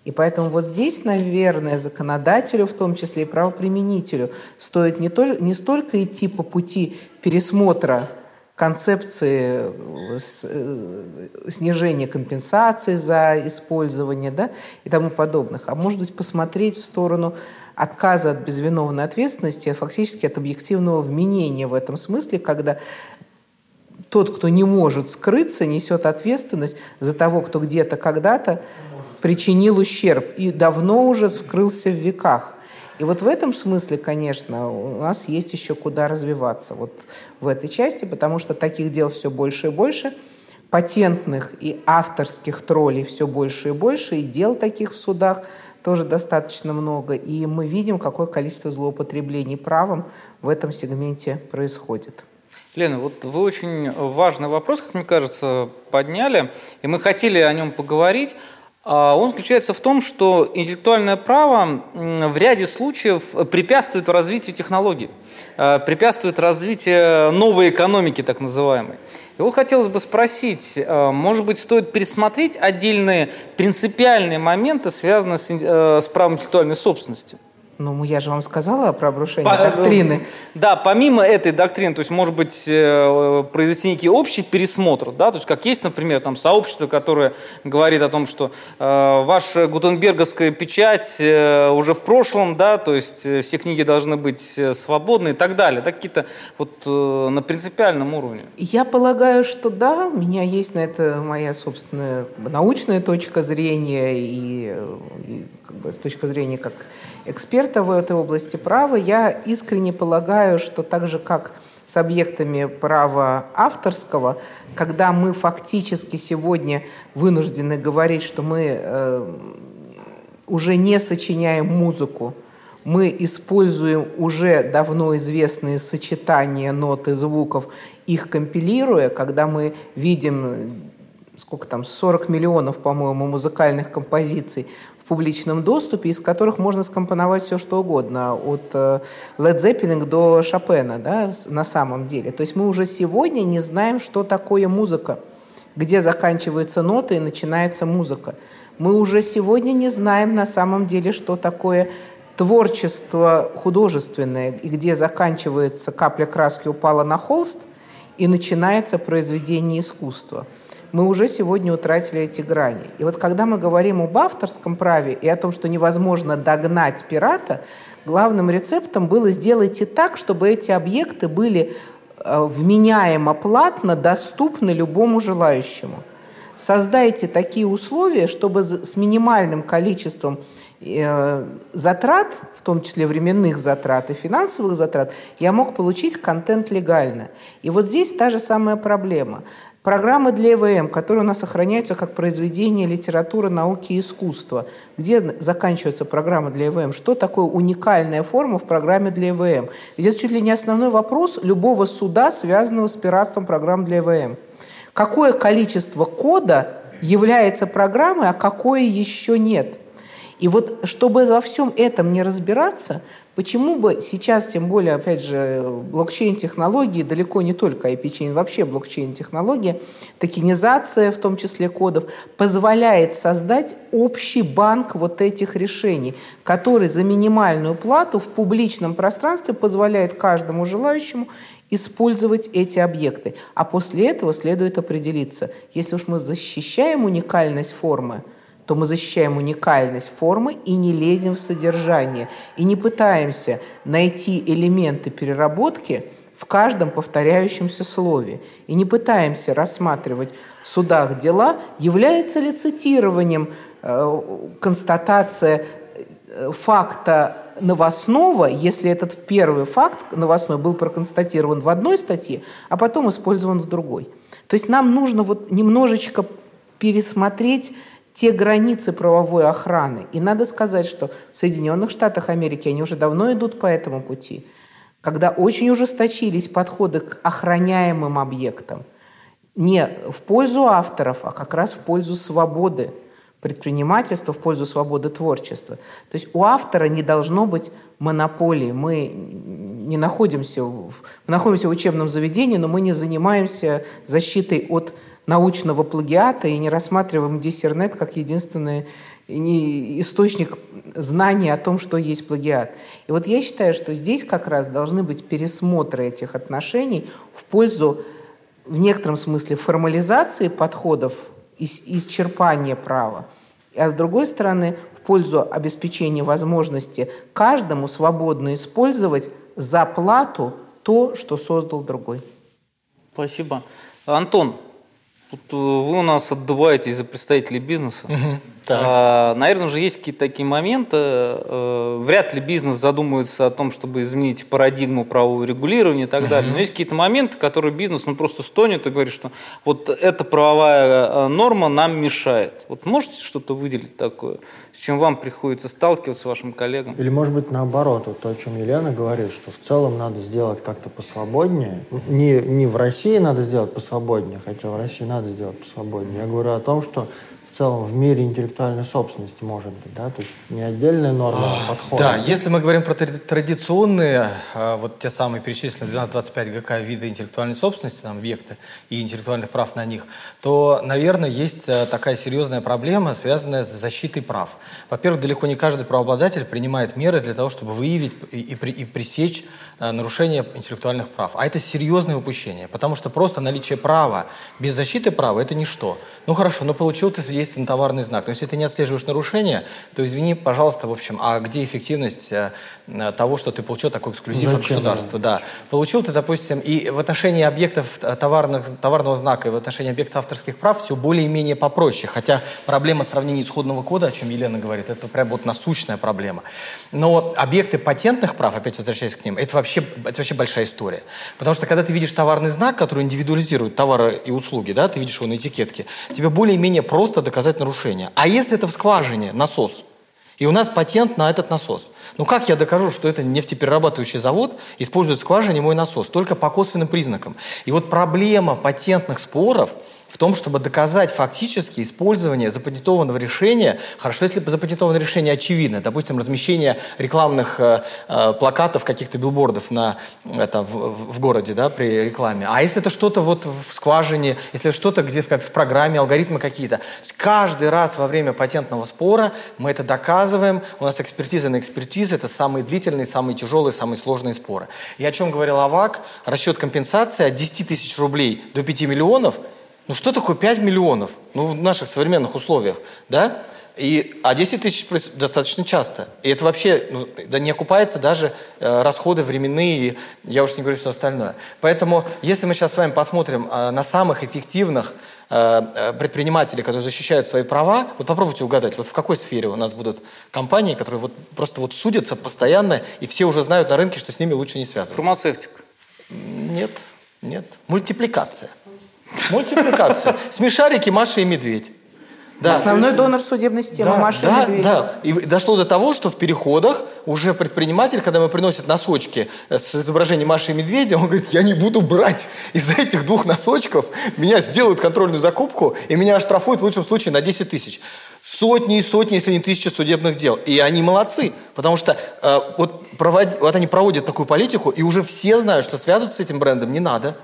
И поэтому вот здесь, наверное, законодателю, в том числе и правоприменителю, стоит не, толь, не столько идти по пути пересмотра концепции э, э, снижения компенсации за использование да, и тому подобных, а может быть посмотреть в сторону отказа от безвиновной ответственности, а фактически от объективного вменения в этом смысле, когда тот, кто не может скрыться, несет ответственность за того, кто где-то когда-то причинил ущерб и давно уже скрылся в веках. И вот в этом смысле, конечно, у нас есть еще куда развиваться вот в этой части, потому что таких дел все больше и больше, патентных и авторских троллей все больше и больше, и дел таких в судах тоже достаточно много. И мы видим, какое количество злоупотреблений правом в этом сегменте происходит. Лена, вот вы очень важный вопрос, как мне кажется, подняли, и мы хотели о нем поговорить. А Он заключается в том, что интеллектуальное право в ряде случаев препятствует развитию технологий, э, препятствует развитию новой экономики, так называемой. И вот хотелось бы спросить, э, может быть, стоит пересмотреть отдельные принципиальные моменты, связанные с, э, с правом интеллектуальной собственности? Ну, я же вам сказала про обрушение По- доктрины. Да, помимо этой доктрины, то есть, может быть, э, произвести некий общий пересмотр, да, то есть, как есть, например, там сообщество, которое говорит о том, что э, ваша гутенберговская печать э, уже в прошлом, да, то есть, э, все книги должны быть э, свободны и так далее, да, какие-то вот э, на принципиальном уровне. Я полагаю, что да, у меня есть на это моя собственная научная точка зрения и, и как бы с точки зрения как эксперта в этой области права, я искренне полагаю, что так же как с объектами права авторского, когда мы фактически сегодня вынуждены говорить, что мы э, уже не сочиняем музыку, мы используем уже давно известные сочетания нот и звуков, их компилируя, когда мы видим, сколько там, 40 миллионов, по-моему, музыкальных композиций в публичном доступе, из которых можно скомпоновать все, что угодно, от э, Led Zeppelin до Шопена, да, на самом деле. То есть мы уже сегодня не знаем, что такое музыка, где заканчиваются ноты и начинается музыка. Мы уже сегодня не знаем на самом деле, что такое творчество художественное, и где заканчивается капля краски упала на холст и начинается произведение искусства. Мы уже сегодня утратили эти грани. И вот когда мы говорим об авторском праве и о том, что невозможно догнать пирата, главным рецептом было сделайте так, чтобы эти объекты были э, вменяемо платно доступны любому желающему. Создайте такие условия, чтобы с минимальным количеством э, затрат, в том числе временных затрат и финансовых затрат, я мог получить контент легально. И вот здесь та же самая проблема. Программы для ЭВМ, которые у нас сохраняются как произведение литературы, науки и искусства. Где заканчивается программа для ЭВМ? Что такое уникальная форма в программе для ЭВМ? Ведь это чуть ли не основной вопрос любого суда, связанного с пиратством программ для ЭВМ. Какое количество кода является программой, а какое еще нет? И вот чтобы во всем этом не разбираться, почему бы сейчас, тем более, опять же, блокчейн-технологии, далеко не только IP-чейн, вообще блокчейн-технология, токенизация, в том числе кодов, позволяет создать общий банк вот этих решений, который за минимальную плату в публичном пространстве позволяет каждому желающему использовать эти объекты. А после этого следует определиться, если уж мы защищаем уникальность формы – то мы защищаем уникальность формы и не лезем в содержание, и не пытаемся найти элементы переработки в каждом повторяющемся слове, и не пытаемся рассматривать в судах дела, является ли цитированием э, констатация э, факта новостного, если этот первый факт новостной был проконстатирован в одной статье, а потом использован в другой. То есть нам нужно вот немножечко пересмотреть те границы правовой охраны. И надо сказать, что в Соединенных Штатах Америки они уже давно идут по этому пути, когда очень ужесточились подходы к охраняемым объектам. Не в пользу авторов, а как раз в пользу свободы предпринимательства, в пользу свободы творчества. То есть у автора не должно быть монополии. Мы не находимся в, мы находимся в учебном заведении, но мы не занимаемся защитой от научного плагиата и не рассматриваем диссернет как единственный источник знаний о том, что есть плагиат. И вот я считаю, что здесь как раз должны быть пересмотры этих отношений в пользу, в некотором смысле, формализации подходов, исчерпания права, а с другой стороны, в пользу обеспечения возможности каждому свободно использовать за плату то, что создал другой. Спасибо. Антон, Тут э, вы у нас отдуваетесь за представителей бизнеса. Угу. А, наверное же есть какие-то такие моменты. А, вряд ли бизнес задумывается о том, чтобы изменить парадигму правового регулирования и так угу. далее. Но есть какие-то моменты, которые бизнес ну, просто стонет и говорит, что вот эта правовая э, норма нам мешает. Вот можете что-то выделить такое, с чем вам приходится сталкиваться вашим коллегам? Или может быть наоборот, вот то, о чем Елена говорит, что в целом надо сделать как-то посвободнее. Не, не в России надо сделать посвободнее, хотя в России надо сделать посвободнее. Я говорю о том, что в целом в мире интеллектуальной собственности может быть, да, то есть не отдельная норма, а подход. Да, если мы говорим про традиционные, а, вот те самые перечисленные 12-25 ГК виды интеллектуальной собственности, там, объекты и интеллектуальных прав на них, то, наверное, есть э, такая серьезная проблема, связанная с защитой прав. Во-первых, далеко не каждый правообладатель принимает меры для того, чтобы выявить и, и, и пресечь э, нарушение интеллектуальных прав. А это серьезное упущение, потому что просто наличие права без защиты права – это ничто. Ну хорошо, но получил ты свидетельство товарный знак. Но если ты не отслеживаешь нарушения, то извини, пожалуйста, в общем, а где эффективность э, того, что ты получил такой эксклюзив Зачем? от государства? Да. Получил ты, допустим, и в отношении объектов э, товарных, товарного знака, и в отношении объектов авторских прав все более-менее попроще. Хотя проблема сравнения исходного кода, о чем Елена говорит, это прям вот насущная проблема. Но объекты патентных прав, опять возвращаясь к ним, это вообще, это вообще большая история. Потому что когда ты видишь товарный знак, который индивидуализирует товары и услуги, да, ты видишь его на этикетке, тебе более-менее просто доказать нарушение. А если это в скважине насос, и у нас патент на этот насос. Ну как я докажу, что это нефтеперерабатывающий завод использует в скважине мой насос? Только по косвенным признакам. И вот проблема патентных споров – в том, чтобы доказать фактически использование запатентованного решения. Хорошо, если запатентованное решение очевидно, допустим, размещение рекламных э, э, плакатов, каких-то билбордов на, это, в, в городе да, при рекламе. А если это что-то вот в скважине, если что-то где в, в программе, алгоритмы какие-то. Каждый раз во время патентного спора мы это доказываем. У нас экспертиза на экспертизу. Это самые длительные, самые тяжелые, самые сложные споры. И о чем говорил Авак? Расчет компенсации от 10 тысяч рублей до 5 миллионов – ну что такое 5 миллионов? Ну в наших современных условиях, да? И, а 10 тысяч достаточно часто. И это вообще ну, да не окупается даже э, расходы временные, я уж не говорю все остальное. Поэтому, если мы сейчас с вами посмотрим э, на самых эффективных э, э, предпринимателей, которые защищают свои права, вот попробуйте угадать, вот в какой сфере у нас будут компании, которые вот просто вот судятся постоянно, и все уже знают на рынке, что с ними лучше не связываться. Фармацевтика. Нет, нет. Мультипликация. Мультипликация. Смешарики, Маша и Медведь. Да, Основной донор судебной системы да, Маша да, Медведь. Да, и дошло до того, что в переходах уже предприниматель, когда ему приносят носочки э, с изображением Маши и Медведя, он говорит, я не буду брать из этих двух носочков, меня сделают контрольную закупку, и меня оштрафуют в лучшем случае на 10 тысяч. Сотни и сотни, если не тысячи судебных дел. И они молодцы, потому что э, вот, провод... вот они проводят такую политику, и уже все знают, что связываться с этим брендом не надо.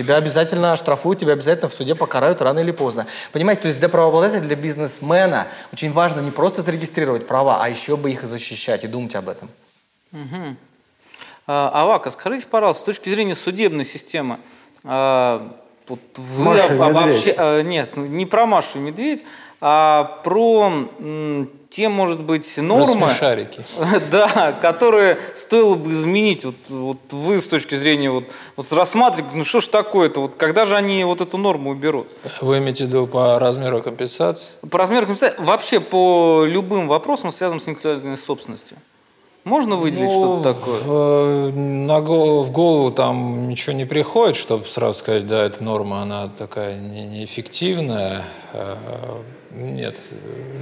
Тебя обязательно оштрафуют, тебя обязательно в суде покарают рано или поздно. Понимаете, то есть для правообладателя, для бизнесмена очень важно не просто зарегистрировать права, а еще бы их защищать и думать об этом. Угу. А, Авака, скажите, пожалуйста, с точки зрения судебной системы, вот вы Маша об, обобще... а, нет, не про Машу и Медведь, а про те, может быть, нормы, смешарики. да, которые стоило бы изменить. Вот, вот вы с точки зрения вот, вот рассматриваете, ну что ж такое-то, вот когда же они вот эту норму уберут? Вы имеете в виду по размеру компенсации? По размеру компенсации, вообще по любым вопросам, связанным с интеллектуальной собственностью. Можно выделить ну, что-то такое? Э, на голову, в голову там ничего не приходит, чтобы сразу сказать, да, эта норма, она такая не, неэффективная. Э, нет.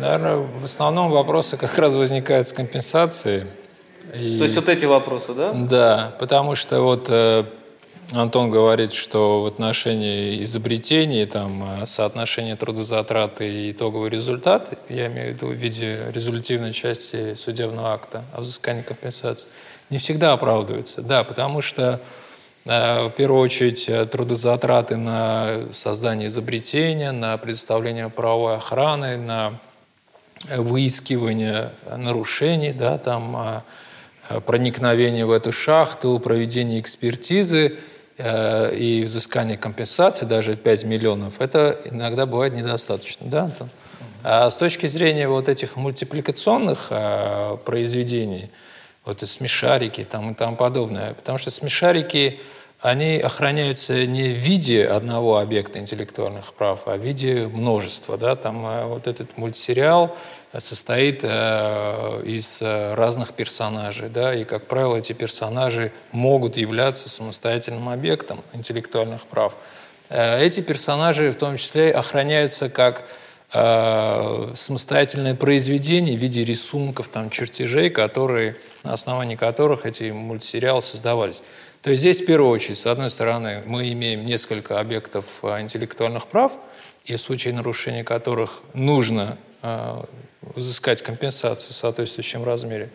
Наверное, в основном вопросы как раз возникают с компенсацией. И, То есть вот эти вопросы, да? Да, потому что вот э, Антон говорит, что в отношении изобретений, там, э, соотношение трудозатрат и итоговый результат, я имею в виду в виде результативной части судебного акта о взыскании компенсации, не всегда оправдывается. Да, потому что э, в первую очередь трудозатраты на создание изобретения, на предоставление правовой охраны, на выискивание нарушений, да, там, проникновение в эту шахту, проведение экспертизы – Э, и взыскание компенсации, даже 5 миллионов, это иногда бывает недостаточно, да, Антон? А с точки зрения вот этих мультипликационных а, произведений, вот и смешарики там и тому подобное, потому что смешарики, они охраняются не в виде одного объекта интеллектуальных прав, а в виде множества, да, там а, вот этот мультсериал, состоит э, из э, разных персонажей, да, и, как правило, эти персонажи могут являться самостоятельным объектом интеллектуальных прав. Э, эти персонажи в том числе охраняются как самостоятельное произведение в виде рисунков, там, чертежей, которые, на основании которых эти мультсериалы создавались. То есть здесь, в первую очередь, с одной стороны, мы имеем несколько объектов интеллектуальных прав, и в случае нарушения которых нужно взыскать компенсацию в соответствующем размере.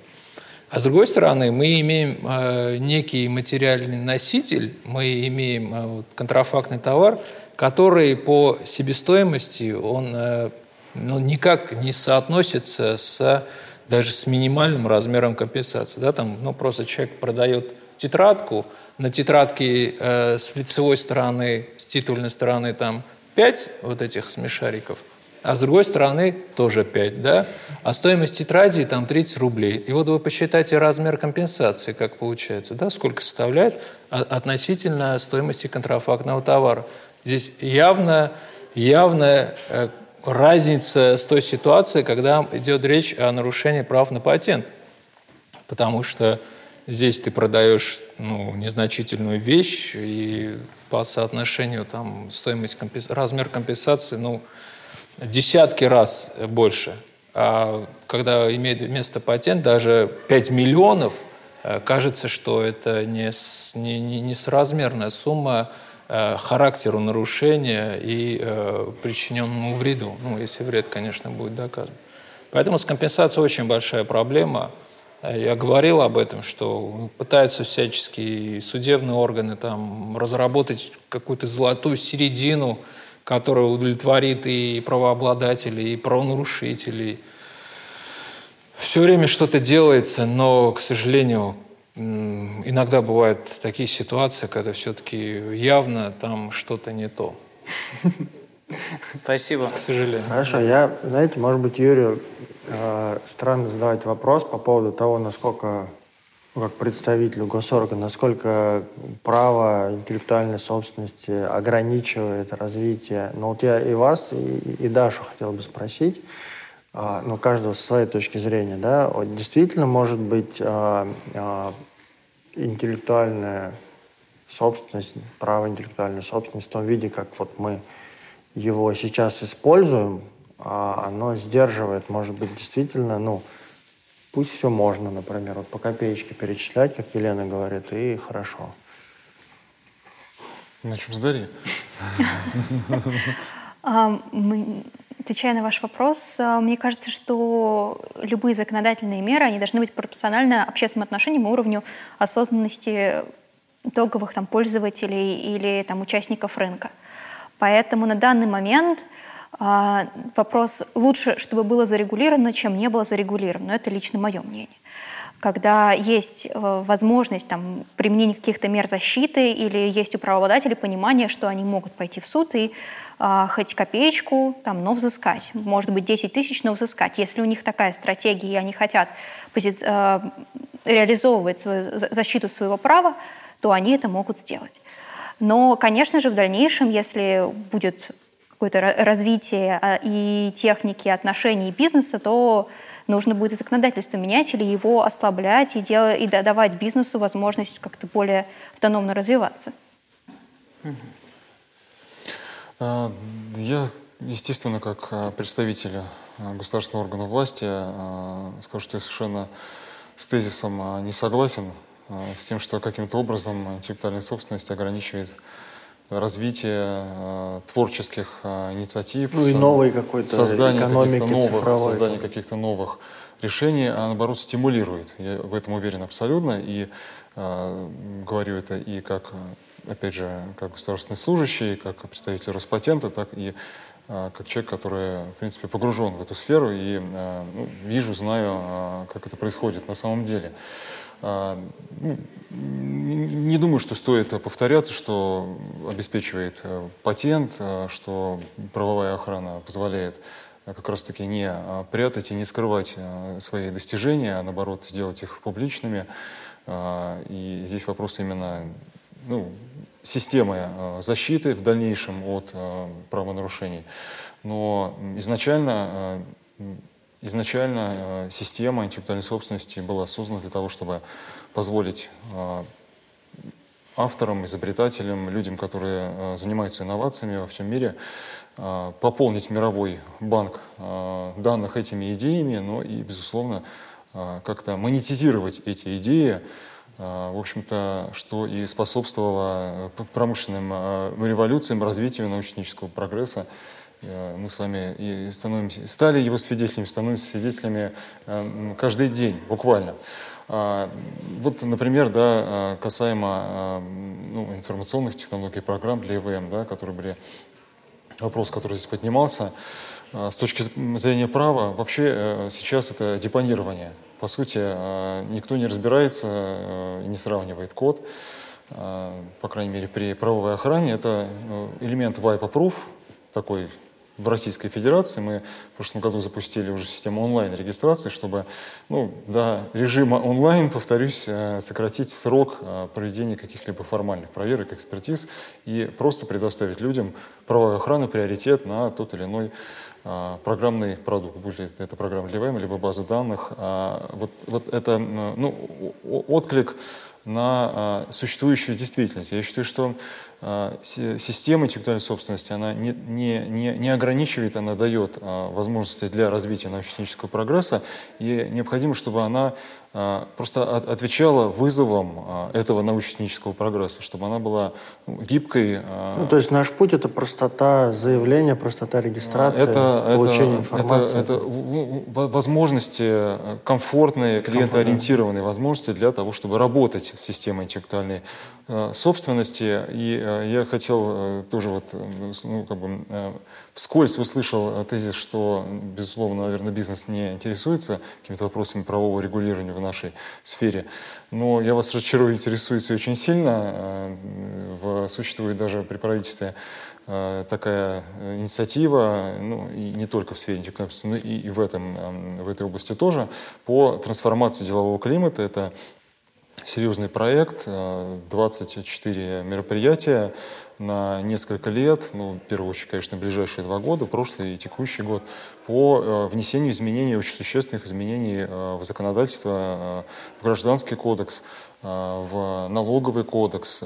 А с другой стороны, мы имеем э, некий материальный носитель, мы имеем э, вот, контрафактный товар, который по себестоимости, он э, ну, никак не соотносится с, даже с минимальным размером компенсации. Да, там, ну, просто человек продает тетрадку, на тетрадке э, с лицевой стороны, с титульной стороны там 5 вот этих смешариков – а с другой стороны тоже 5, да? А стоимость тетради там 30 рублей. И вот вы посчитайте размер компенсации, как получается, да, сколько составляет относительно стоимости контрафактного товара. Здесь явно, явная э, разница с той ситуацией, когда идет речь о нарушении прав на патент. Потому что здесь ты продаешь ну, незначительную вещь, и по соотношению там, стоимость компенс... размер компенсации, ну, десятки раз больше. А когда имеет место патент, даже 5 миллионов, э, кажется, что это не, не, не, не соразмерная сумма э, характеру нарушения и э, причиненному вреду. Ну, если вред, конечно, будет доказан. Поэтому с компенсацией очень большая проблема. Я говорил об этом, что пытаются всячески судебные органы там, разработать какую-то золотую середину, которая удовлетворит и правообладателей, и правонарушителей. Все время что-то делается, но, к сожалению, иногда бывают такие ситуации, когда все-таки явно там что-то не то. Спасибо. К сожалению. Хорошо, я, знаете, может быть, Юрию э, странно задавать вопрос по поводу того, насколько ну, как представителю госоргана, насколько право интеллектуальной собственности ограничивает развитие. Но вот я и вас, и, и Дашу хотел бы спросить, а, ну, каждого со своей точки зрения, да, вот действительно может быть а, а, интеллектуальная собственность, право интеллектуальной собственности в том виде, как вот мы его сейчас используем, оно сдерживает, может быть, действительно, ну, пусть все можно, например, вот по копеечке перечислять, как Елена говорит, и хорошо. Начнем с Дарьи. Отвечая на ваш вопрос, а, мне кажется, что любые законодательные меры, они должны быть пропорциональны общественным отношениям и уровню осознанности итоговых там, пользователей или там, участников рынка. Поэтому на данный момент а, вопрос лучше, чтобы было зарегулировано, чем не было зарегулировано. Это лично мое мнение когда есть э, возможность там, применения каких-то мер защиты или есть у правообладателей понимание, что они могут пойти в суд и э, хоть копеечку, там, но взыскать. Может быть, 10 тысяч, но взыскать. Если у них такая стратегия, и они хотят пози- э, реализовывать свою защиту своего права, то они это могут сделать. Но, конечно же, в дальнейшем, если будет какое-то развитие а, и техники, отношений и бизнеса, то нужно будет законодательство менять или его ослаблять и, делать, и давать бизнесу возможность как-то более автономно развиваться. А, я, естественно, как а, представитель государственного органа власти, скажу, что я совершенно с тезисом не согласен, с тем, что каким-то образом интеллектуальная собственность ограничивает развитие э, творческих э, инициатив, ну и новой какой-то создание каких-то новых, создание каких-то новых решений, а наоборот стимулирует. Я в этом уверен абсолютно и э, говорю это и как, опять же, как государственный служащий, как представитель Роспатента, так и э, как человек, который, в принципе, погружен в эту сферу и э, ну, вижу, знаю, э, как это происходит на самом деле. Ну, не думаю, что стоит повторяться, что обеспечивает э, патент, э, что правовая охрана позволяет э, как раз-таки не прятать и не скрывать свои достижения, а наоборот сделать их публичными. И здесь вопрос именно ну, системы защиты в дальнейшем от правонарушений. Но изначально Изначально э, система интеллектуальной собственности была создана для того, чтобы позволить э, авторам, изобретателям, людям, которые э, занимаются инновациями во всем мире, пополнить мировой банк данных этими идеями, но и, безусловно, как-то монетизировать эти идеи, в общем-то, что и способствовало промышленным революциям, развитию научно-технического прогресса мы с вами и становимся, стали его свидетелями, становимся свидетелями э, каждый день, буквально. А, вот, например, да, э, касаемо ну, информационных технологий, программ для ИВМ, да, которые были, вопрос, который здесь поднимался, с точки зрения права, вообще сейчас это депонирование. По сути, никто не разбирается и не сравнивает код, по крайней мере, при правовой охране. Это элемент wipe-proof, такой в Российской Федерации. Мы в прошлом году запустили уже систему онлайн-регистрации, чтобы ну, до режима онлайн, повторюсь, э, сократить срок э, проведения каких-либо формальных проверок, экспертиз и просто предоставить людям правовой охраны приоритет на тот или иной э, программный продукт, будь это программа ВМ, либо база данных. Вот, вот это ну, отклик на существующую действительность. Я считаю, что система интеллектуальной собственности, она не, не, не, не ограничивает, она дает а, возможности для развития научно-технического прогресса, и необходимо, чтобы она а, просто от, отвечала вызовам этого научно-технического прогресса, чтобы она была гибкой. Ну, то есть наш путь — это простота заявления, простота регистрации, это, получения это, информации. Это, это возможности комфортные, клиентоориентированные возможности для того, чтобы работать с системой интеллектуальной собственности и я хотел э, тоже вот, э, ну, как бы, э, вскользь услышал тезис, что, безусловно, наверное, бизнес не интересуется какими-то вопросами правового регулирования в нашей сфере. Но я вас разочарую, интересуется очень сильно. Существует даже при правительстве такая инициатива, ну, и не только в сфере интеллектуальной но и, и в, этом, в этой области тоже, по трансформации делового климата. Это серьезный проект, 24 мероприятия на несколько лет, ну, в первую очередь, конечно, ближайшие два года, прошлый и текущий год, по внесению изменений, очень существенных изменений в законодательство, в гражданский кодекс, в налоговый кодекс,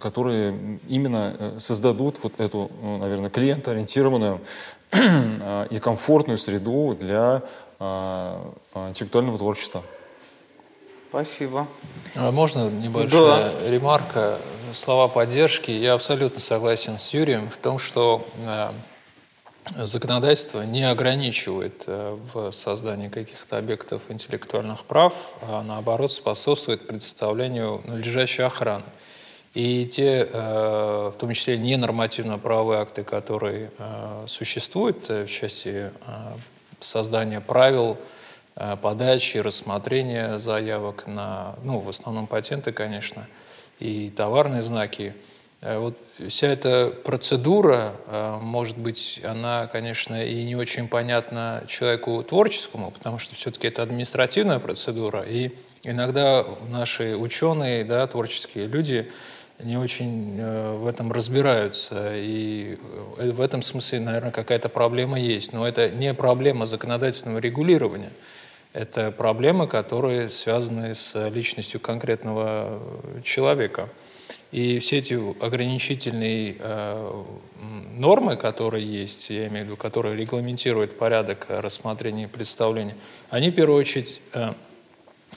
которые именно создадут вот эту, ну, наверное, клиентоориентированную и комфортную среду для интеллектуального творчества. Спасибо. А можно небольшая да. ремарка, слова поддержки? Я абсолютно согласен с Юрием в том, что э, законодательство не ограничивает э, в создании каких-то объектов интеллектуальных прав, а наоборот способствует предоставлению надлежащей охраны. И те, э, в том числе ненормативно-правовые акты, которые существуют в части создания правил, подачи, рассмотрения заявок на, ну, в основном патенты, конечно, и товарные знаки. Э, вот вся эта процедура, э, может быть, она, конечно, и не очень понятна человеку творческому, потому что все-таки это административная процедура, и иногда наши ученые, да, творческие люди не очень в этом разбираются, и в этом смысле, наверное, какая-то проблема есть. Но это не проблема законодательного регулирования – это проблемы, которые связаны с личностью конкретного человека. И все эти ограничительные э, нормы, которые есть, я имею в виду, которые регламентируют порядок рассмотрения и представления, они в первую очередь э,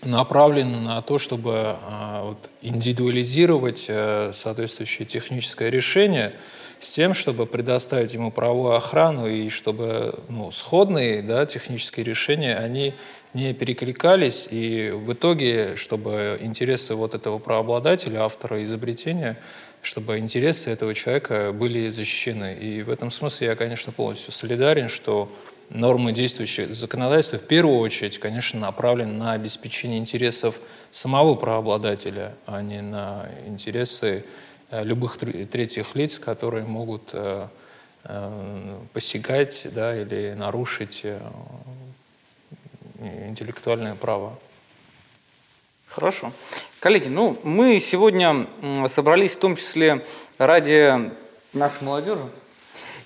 направлены на то, чтобы э, вот, индивидуализировать э, соответствующее техническое решение с тем, чтобы предоставить ему правовую охрану и чтобы ну, сходные да, технические решения, они не перекликались, и в итоге, чтобы интересы вот этого правообладателя, автора изобретения, чтобы интересы этого человека были защищены. И в этом смысле я, конечно, полностью солидарен, что нормы действующего законодательства в первую очередь, конечно, направлены на обеспечение интересов самого правообладателя, а не на интересы э, любых третьих лиц, которые могут э, э, посягать да, или нарушить интеллектуальное право. Хорошо. Коллеги, ну мы сегодня собрались в том числе ради нашей молодежи.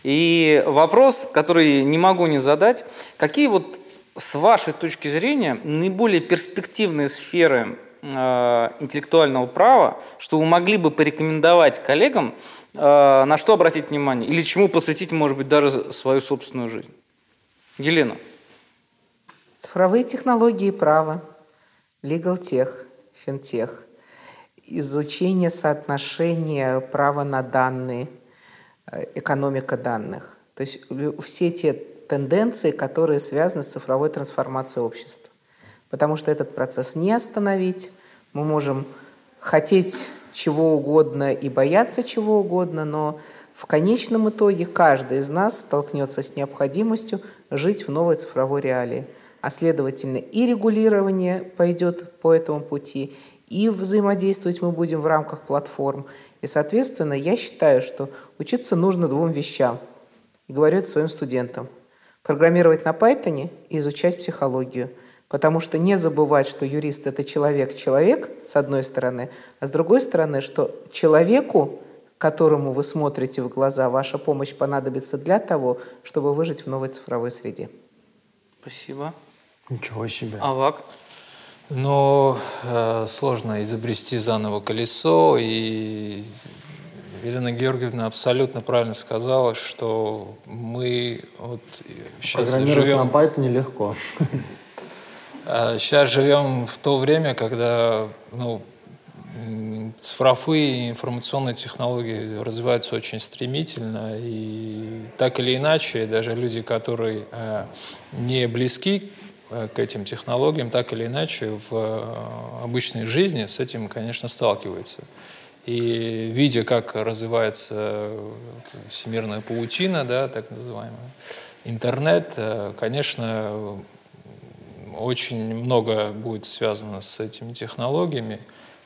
И вопрос, который не могу не задать, какие вот с вашей точки зрения наиболее перспективные сферы э, интеллектуального права, что вы могли бы порекомендовать коллегам, э, на что обратить внимание или чему посвятить, может быть, даже свою собственную жизнь? Елена. Цифровые технологии права, legal tech, финтех, изучение соотношения права на данные, э, экономика данных. То есть все те тенденции, которые связаны с цифровой трансформацией общества. Потому что этот процесс не остановить. Мы можем хотеть чего угодно и бояться чего угодно, но в конечном итоге каждый из нас столкнется с необходимостью жить в новой цифровой реалии а следовательно и регулирование пойдет по этому пути, и взаимодействовать мы будем в рамках платформ. И, соответственно, я считаю, что учиться нужно двум вещам. И говорю это своим студентам. Программировать на Python и изучать психологию. Потому что не забывать, что юрист – это человек-человек, с одной стороны, а с другой стороны, что человеку, которому вы смотрите в глаза, ваша помощь понадобится для того, чтобы выжить в новой цифровой среде. Спасибо. Ничего себе. Авак? Но э, сложно изобрести заново колесо, и Елена Георгиевна абсолютно правильно сказала, что мы вот сейчас живем... на Python нелегко. Сейчас живем в то время, когда ну, цифровые информационные технологии развиваются очень стремительно, и так или иначе, даже люди, которые э, не близки к этим технологиям, так или иначе в э, обычной жизни с этим, конечно, сталкиваются. И видя, как развивается всемирная паутина, да, так называемая, интернет, э, конечно, очень много будет связано с этими технологиями.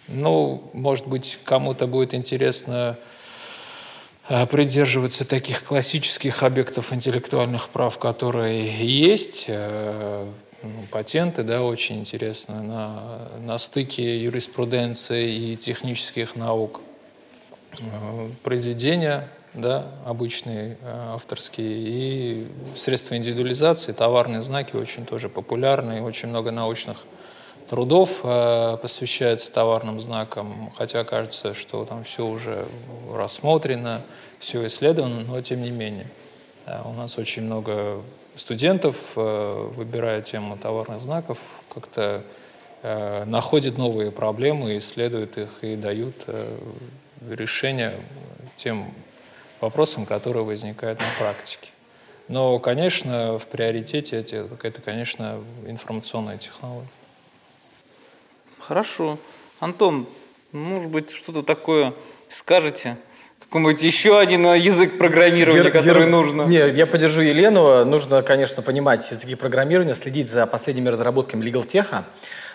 Ну, может быть, кому-то будет интересно придерживаться таких классических объектов интеллектуальных прав, которые есть, ну, патенты, да, очень интересно, на, на стыке юриспруденции и технических наук. Э, произведения, да, обычные э, авторские, и средства индивидуализации, товарные знаки очень тоже популярны, очень много научных трудов э, посвящается товарным знакам, хотя кажется, что там все уже рассмотрено, все исследовано, но тем не менее. У нас очень много студентов, э, выбирая тему товарных знаков, как-то э, находят новые проблемы, исследуют их и дают э, решение тем вопросам, которые возникают на практике. Но, конечно, в приоритете эти, это, конечно, информационная технология. Хорошо. Антон, может быть, что-то такое скажете? Какой-нибудь еще один э, язык программирования, Дер, который дер... нужно? Не, я поддержу Елену. Нужно, конечно, понимать языки программирования, следить за последними разработками Legal Tech.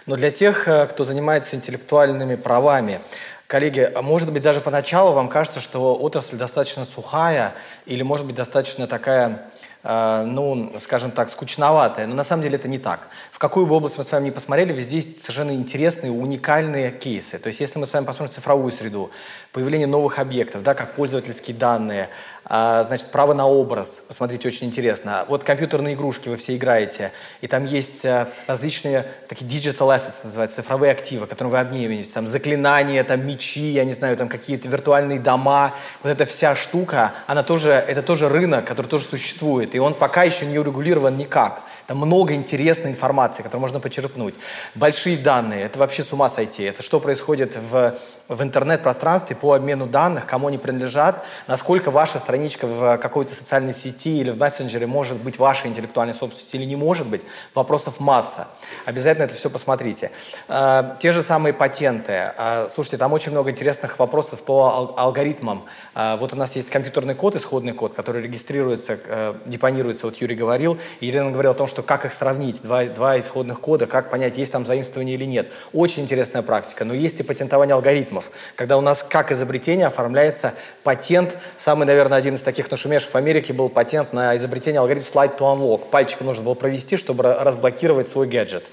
Но для тех, э, кто занимается интеллектуальными правами, Коллеги, а может быть, даже поначалу вам кажется, что отрасль достаточно сухая или, может быть, достаточно такая ну, скажем так, скучноватая. Но на самом деле это не так. В какую бы область мы с вами не посмотрели, везде есть совершенно интересные, уникальные кейсы. То есть если мы с вами посмотрим цифровую среду, появление новых объектов, да, как пользовательские данные, а, значит, право на образ, посмотрите, очень интересно. Вот компьютерные игрушки вы все играете, и там есть э, различные такие digital assets, называются, цифровые активы, которые вы обмениваетесь, там заклинания, там мечи, я не знаю, там какие-то виртуальные дома. Вот эта вся штука, она тоже, это тоже рынок, который тоже существует и он пока еще не урегулирован никак. Там много интересной информации, которую можно почерпнуть. Большие данные, это вообще с ума сойти. Это что происходит в, в интернет-пространстве по обмену данных, кому они принадлежат, насколько ваша страничка в какой-то социальной сети или в мессенджере может быть вашей интеллектуальной собственностью или не может быть. Вопросов масса. Обязательно это все посмотрите. Э, те же самые патенты. Э, слушайте, там очень много интересных вопросов по алгоритмам. Э, вот у нас есть компьютерный код, исходный код, который регистрируется, депонируется, вот Юрий говорил, и Елена говорила о том, что как их сравнить, два, два исходных кода, как понять, есть там заимствование или нет. Очень интересная практика. Но есть и патентование алгоритмов, когда у нас как изобретение оформляется патент. Самый, наверное, один из таких нашумевших в Америке был патент на изобретение алгоритма Slide to Unlock. Пальчиком нужно было провести, чтобы разблокировать свой гаджет.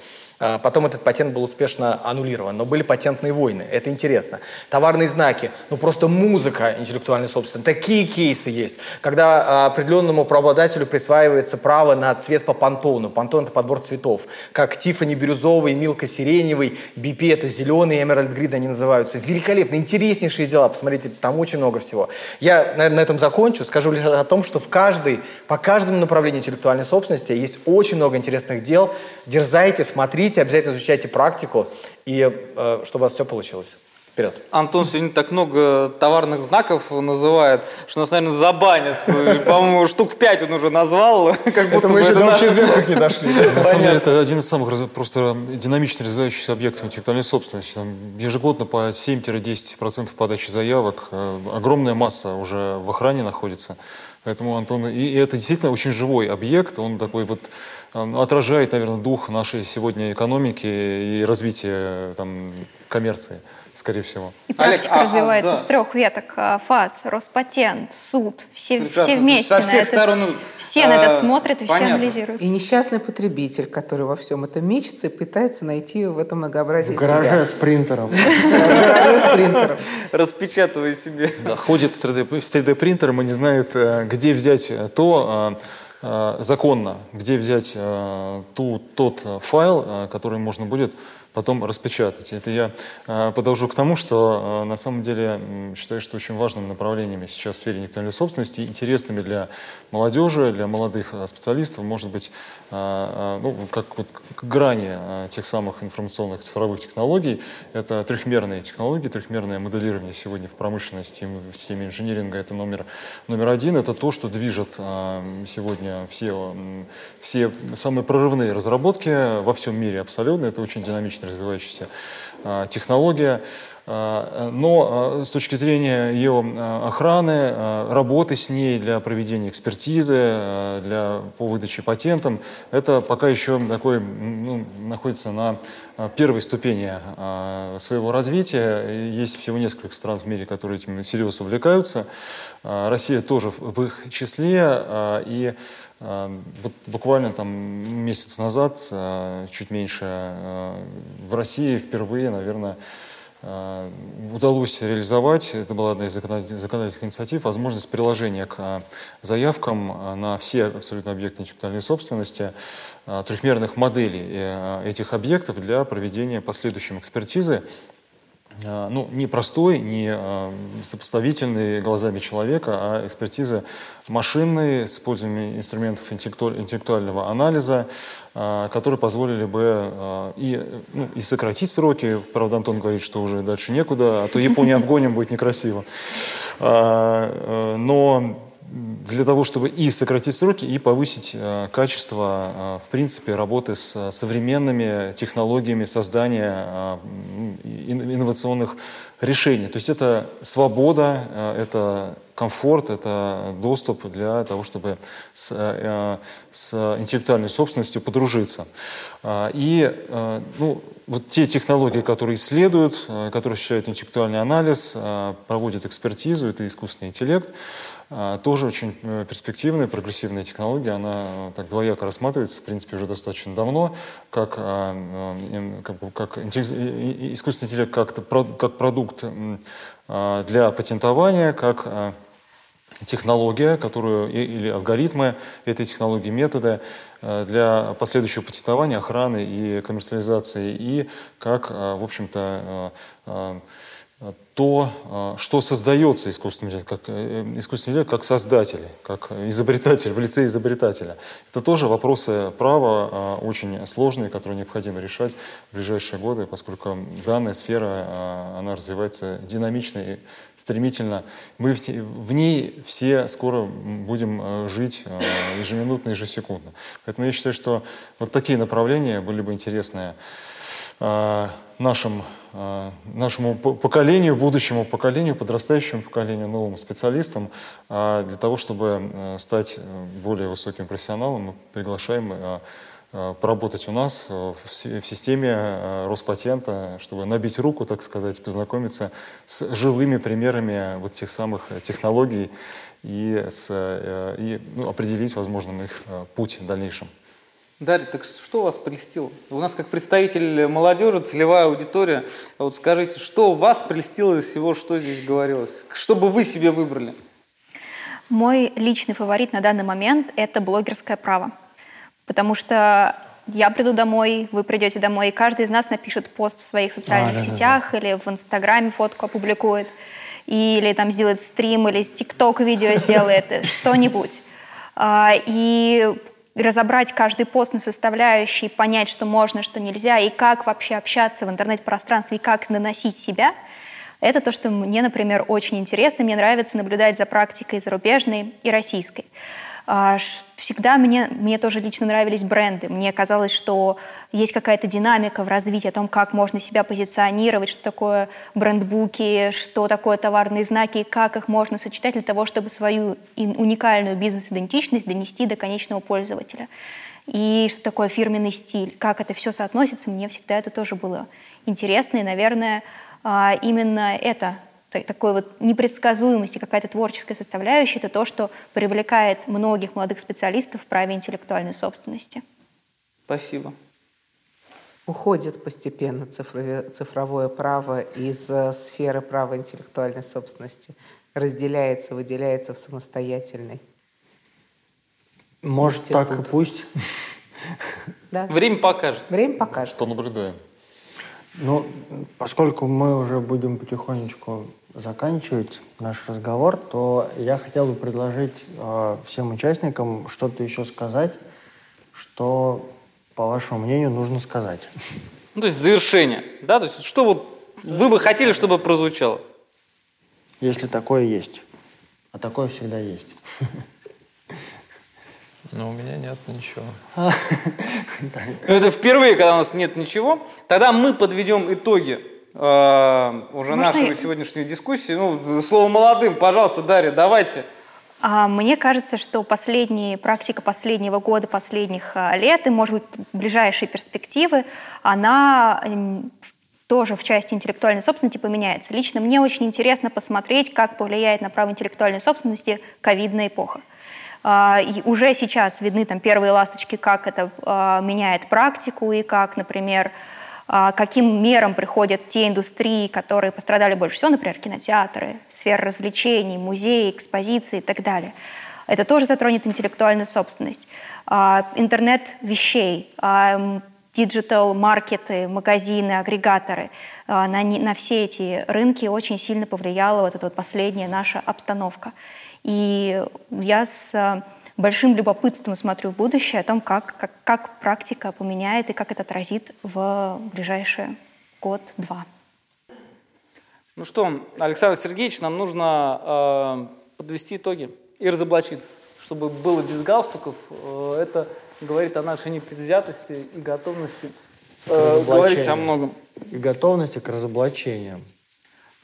А, потом этот патент был успешно аннулирован. Но были патентные войны. Это интересно. Товарные знаки. Ну, просто музыка интеллектуальной собственности. Такие кейсы есть. Когда а, определенному правообладателю присваивается право на цвет по пантону. Пантон – это подбор цветов. Как Тифани бирюзовый, Милка сиреневый, BP – это зеленый, Emerald Green они называются. Великолепно. Интереснейшие дела. Посмотрите, там очень много всего. Я, наверное, на этом закончу. Скажу лишь о том, что в каждой, по каждому направлению интеллектуальной собственности есть очень много интересных дел. Дерзайте, смотрите приходите, обязательно изучайте практику, и э, чтобы у вас все получилось. Вперед. Антон сегодня так много товарных знаков называет, что нас, наверное, забанят. По-моему, штук пять он уже назвал. Как будто это мы еще до общеизвестных не дошли. На самом деле, это один из самых просто динамично развивающихся объектов интеллектуальной собственности. Там ежегодно по 7-10% подачи заявок. Э, огромная масса уже в охране находится. Поэтому Антон, и это действительно очень живой объект, он такой вот отражает, наверное, дух нашей сегодня экономики и развития там, коммерции скорее всего. И практика Олег, развивается а, а, да. с трех веток. А, ФАС, Роспатент, суд. Все, все вместе Со всех на сторон, это, все а, на это смотрят и понятно. все анализируют. И несчастный потребитель, который во всем этом мечется и пытается найти в этом многообразии в гараже себя. с принтером. С принтером. Распечатывая себе. Да, ходит с 3D-принтером и не знает, э, где взять то, э, законно, где взять ту, тот файл, который можно будет потом распечатать. Это я э, подолжу к тому, что э, на самом деле считаю, что очень важными направлениями сейчас в сфере интеллектуальной собственности, интересными для молодежи, для молодых э, специалистов, может быть, ну, как вот грани тех самых информационных цифровых технологий, это трехмерные технологии, трехмерное моделирование сегодня в промышленности, в системе инжиниринга, это номер, номер один, это то, что движет сегодня все, все самые прорывные разработки во всем мире абсолютно, это очень динамично развивающаяся а, технология. А, но а, с точки зрения ее охраны, работы с ней для проведения экспертизы, для, по выдаче патентам, это пока еще такой, ну, находится на первой ступени своего развития. Есть всего несколько стран в мире, которые этим серьезно увлекаются. Россия тоже в их числе. И Буквально там месяц назад, чуть меньше, в России впервые, наверное, Э, удалось реализовать, это была одна из законодательных инициатив, возможность приложения к э, заявкам э, на все абсолютно объекты интеллектуальной собственности трехмерных моделей этих объектов для проведения последующей экспертизы ну, не простой, не а, сопоставительный глазами человека, а экспертиза машинной с использованием инструментов интеллектуального анализа, а, которые позволили бы и, ну, и сократить сроки. Правда, Антон говорит, что уже дальше некуда, а то Японию обгоним, будет некрасиво. Но для того, чтобы и сократить сроки, и повысить э, качество, э, в принципе, работы с современными технологиями создания э, инновационных решений. То есть это свобода, э, это комфорт, это доступ для того, чтобы с, э, с интеллектуальной собственностью подружиться. Э, и ну, вот те технологии, которые исследуют, которые осуществляют интеллектуальный анализ, проводят экспертизу, это искусственный интеллект, тоже очень э, перспективная, прогрессивная технология. Она э, так двояко рассматривается, в принципе, уже достаточно давно, как, а, э, как, как искусственный интеллект как, как продукт а, для патентования, как технология, которую, или алгоритмы этой технологии, методы для последующего патентования, охраны и коммерциализации, и как, в общем-то, то, а, что создается искусственным интеллектом, как, э, искусственный интеллект как создатель, как изобретатель, в лице изобретателя. Это тоже вопросы права очень сложные, которые необходимо решать в ближайшие годы, поскольку данная сфера, она развивается динамично и стремительно. Мы в ней все скоро будем жить ежеминутно, ежесекундно. Поэтому я считаю, что вот такие направления были бы интересны нашим Э, нашему поколению, будущему поколению, подрастающему поколению, новым специалистам. А для того, чтобы э, стать э, более высоким профессионалом, мы приглашаем поработать у нас в системе Роспатента, чтобы набить руку, так сказать, познакомиться с живыми примерами вот тех самых технологий и, с, и ну, определить, возможно, их путь в дальнейшем. Дарья, так что вас прельстило? У нас как представитель молодежи, целевая аудитория. Вот скажите, что вас прельстило из всего, что здесь говорилось? Что бы вы себе выбрали? Мой личный фаворит на данный момент – это блогерское право. Потому что я приду домой, вы придете домой, и каждый из нас напишет пост в своих социальных а, сетях да, да. или в Инстаграме фотку опубликует, или там сделает стрим, или ТикТок видео сделает, что-нибудь. А, и разобрать каждый пост на составляющие, понять, что можно, что нельзя, и как вообще общаться в интернет-пространстве, и как наносить себя, это то, что мне, например, очень интересно. Мне нравится наблюдать за практикой зарубежной и российской. Всегда мне, мне тоже лично нравились бренды. Мне казалось, что есть какая-то динамика в развитии о том, как можно себя позиционировать, что такое брендбуки, что такое товарные знаки, как их можно сочетать для того, чтобы свою уникальную бизнес-идентичность донести до конечного пользователя. И что такое фирменный стиль, как это все соотносится, мне всегда это тоже было интересно. И, наверное, а, именно это такой вот непредсказуемости, какая-то творческая составляющая, это то, что привлекает многих молодых специалистов в праве интеллектуальной собственности. Спасибо. Уходит постепенно цифровое, цифровое право из э, сферы права интеллектуальной собственности, разделяется, выделяется в самостоятельный. Может, институт. так и пусть. Да. Время покажет. Время покажет. Понаблюдаем. Ну, поскольку мы уже будем потихонечку заканчивать наш разговор, то я хотел бы предложить э, всем участникам что-то еще сказать, что, по вашему мнению, нужно сказать. Ну, то есть завершение, да? То есть что вот вы бы хотели, чтобы прозвучало? Если такое есть. А такое всегда есть. Ну, у меня нет ничего. Это впервые, когда у нас нет ничего. Тогда мы подведем итоги уже Можно нашей я- сегодняшней дискуссии. Ну, слово молодым, пожалуйста, Дарья, давайте. А мне кажется, что последние, практика последнего года, последних а, лет и, может быть, ближайшие перспективы, она тоже в части интеллектуальной собственности поменяется. Лично мне очень интересно посмотреть, как повлияет на право интеллектуальной собственности ковидная эпоха. А, И уже сейчас видны там первые ласточки, как это а, меняет практику и как, например, а, каким мерам приходят те индустрии, которые пострадали больше всего, например, кинотеатры, сфера развлечений, музеи, экспозиции и так далее. Это тоже затронет интеллектуальную собственность. А, Интернет вещей, а, диджитал-маркеты, магазины, агрегаторы. А, На, на все эти рынки очень сильно повлияла вот эта вот последняя наша обстановка. И я с а, большим любопытством смотрю в будущее о том, как, как, как практика поменяет и как это отразит в ближайший год-два. Ну что, Александр Сергеевич, нам нужно э, подвести итоги и разоблачиться, чтобы было без галстуков. Э, это говорит о нашей непредвзятости и готовности э, говорить о многом. И готовности к разоблачениям.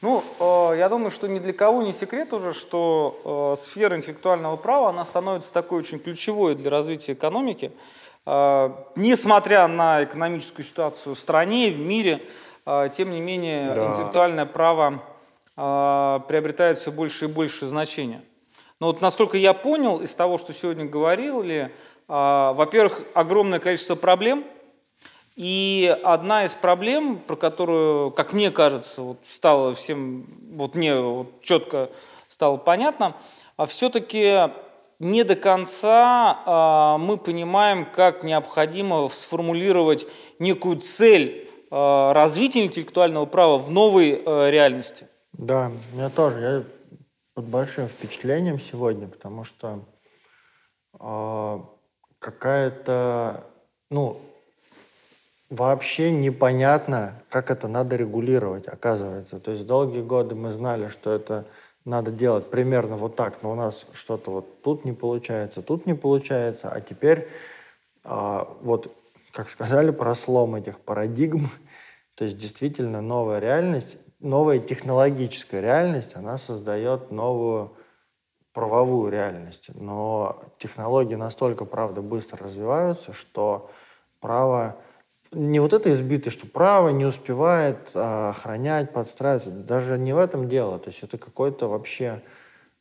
Ну, э, я думаю, что ни для кого не секрет уже, что э, сфера интеллектуального права, она становится такой очень ключевой для развития экономики. Э, несмотря на экономическую ситуацию в стране, в мире, тем не менее, Да. интеллектуальное право приобретает все больше и больше значения. Но вот насколько я понял из того, что сегодня говорили, во-первых, огромное количество проблем, и одна из проблем, про которую, как мне кажется, вот стало всем, вот мне вот четко стало понятно, а все-таки не до конца а, мы понимаем, как необходимо сформулировать некую цель а, развития интеллектуального права в новой а, реальности. Да, меня тоже. Я под большим впечатлением сегодня, потому что а, какая-то, ну, вообще непонятно, как это надо регулировать, оказывается. То есть долгие годы мы знали, что это надо делать примерно вот так, но у нас что-то вот тут не получается, тут не получается, а теперь а, вот, как сказали, про слом этих парадигм, то есть действительно новая реальность, новая технологическая реальность, она создает новую правовую реальность. Но технологии настолько, правда, быстро развиваются, что право... Не вот это избитое, что право не успевает а, охранять, подстраиваться. Даже не в этом дело. То есть это какой-то вообще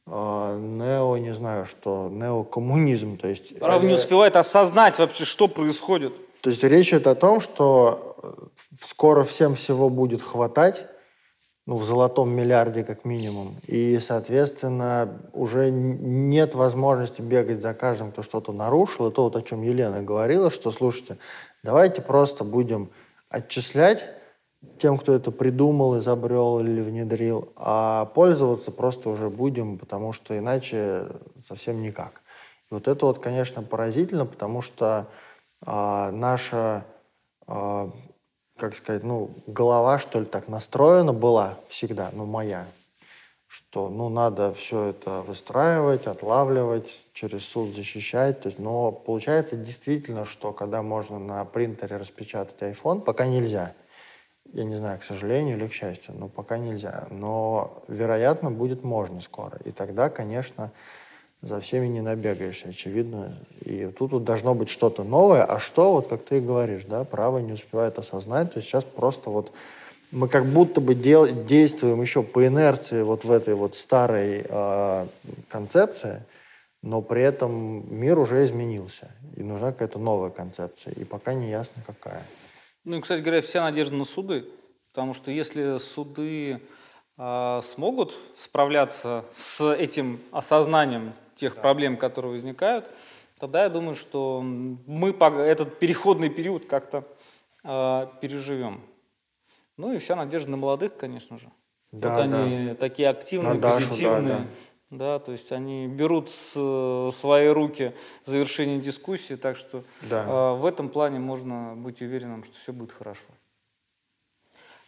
а, нео, не знаю что, неокоммунизм. То есть, Право не успевает осознать вообще, что происходит. то есть речь идет о том, что э, скоро всем всего будет хватать, ну, в золотом миллиарде как минимум. И, соответственно, уже нет возможности бегать за каждым, кто что-то нарушил. И то, вот о чем Елена говорила, что, слушайте, давайте просто будем отчислять тем, кто это придумал, изобрел или внедрил, а пользоваться просто уже будем, потому что иначе совсем никак. И вот это вот, конечно, поразительно, потому что а, наша, а, как сказать, ну, голова, что ли, так настроена была всегда, ну, моя, что, ну, надо все это выстраивать, отлавливать, через суд защищать. То есть, но получается действительно, что когда можно на принтере распечатать iPhone, пока нельзя. Я не знаю, к сожалению или к счастью, но пока нельзя. Но, вероятно, будет можно скоро. И тогда, конечно, за всеми не набегаешься, очевидно. И тут вот должно быть что-то новое. А что, вот как ты и говоришь, да, право не успевает осознать. То есть сейчас просто вот мы как будто бы дел, действуем еще по инерции вот в этой вот старой э, концепции, но при этом мир уже изменился. И нужна какая-то новая концепция. И пока не ясно, какая. Ну и, кстати говоря, вся надежда на суды, потому что если суды э, смогут справляться с этим осознанием тех проблем, которые возникают, тогда я думаю, что мы этот переходный период как-то э, переживем. Ну и вся надежда на молодых, конечно же. Да, вот они такие активные, На Дашу, да, позитивные. да. Да, то есть они берут с, в свои руки завершение дискуссии, так что Да. э, в этом плане можно быть уверенным, что все будет хорошо.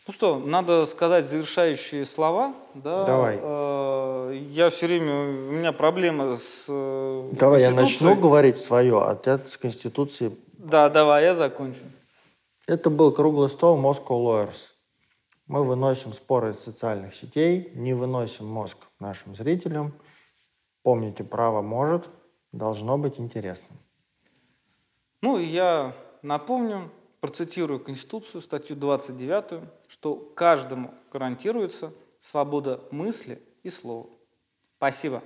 Ну что, надо сказать завершающие слова. Да? Давай. Э, я все время, у меня проблема с э, Давай я начну говорить свое, а ты с Конституции Да, давай, я закончу. Это был круглый стол Moscow Lawyers. Мы выносим споры из социальных сетей, не выносим мозг нашим зрителям. Помните, право может, должно быть интересным. Ну, и я напомню, процитирую Конституцию, статью 29, что каждому гарантируется свобода мысли и слова. Спасибо.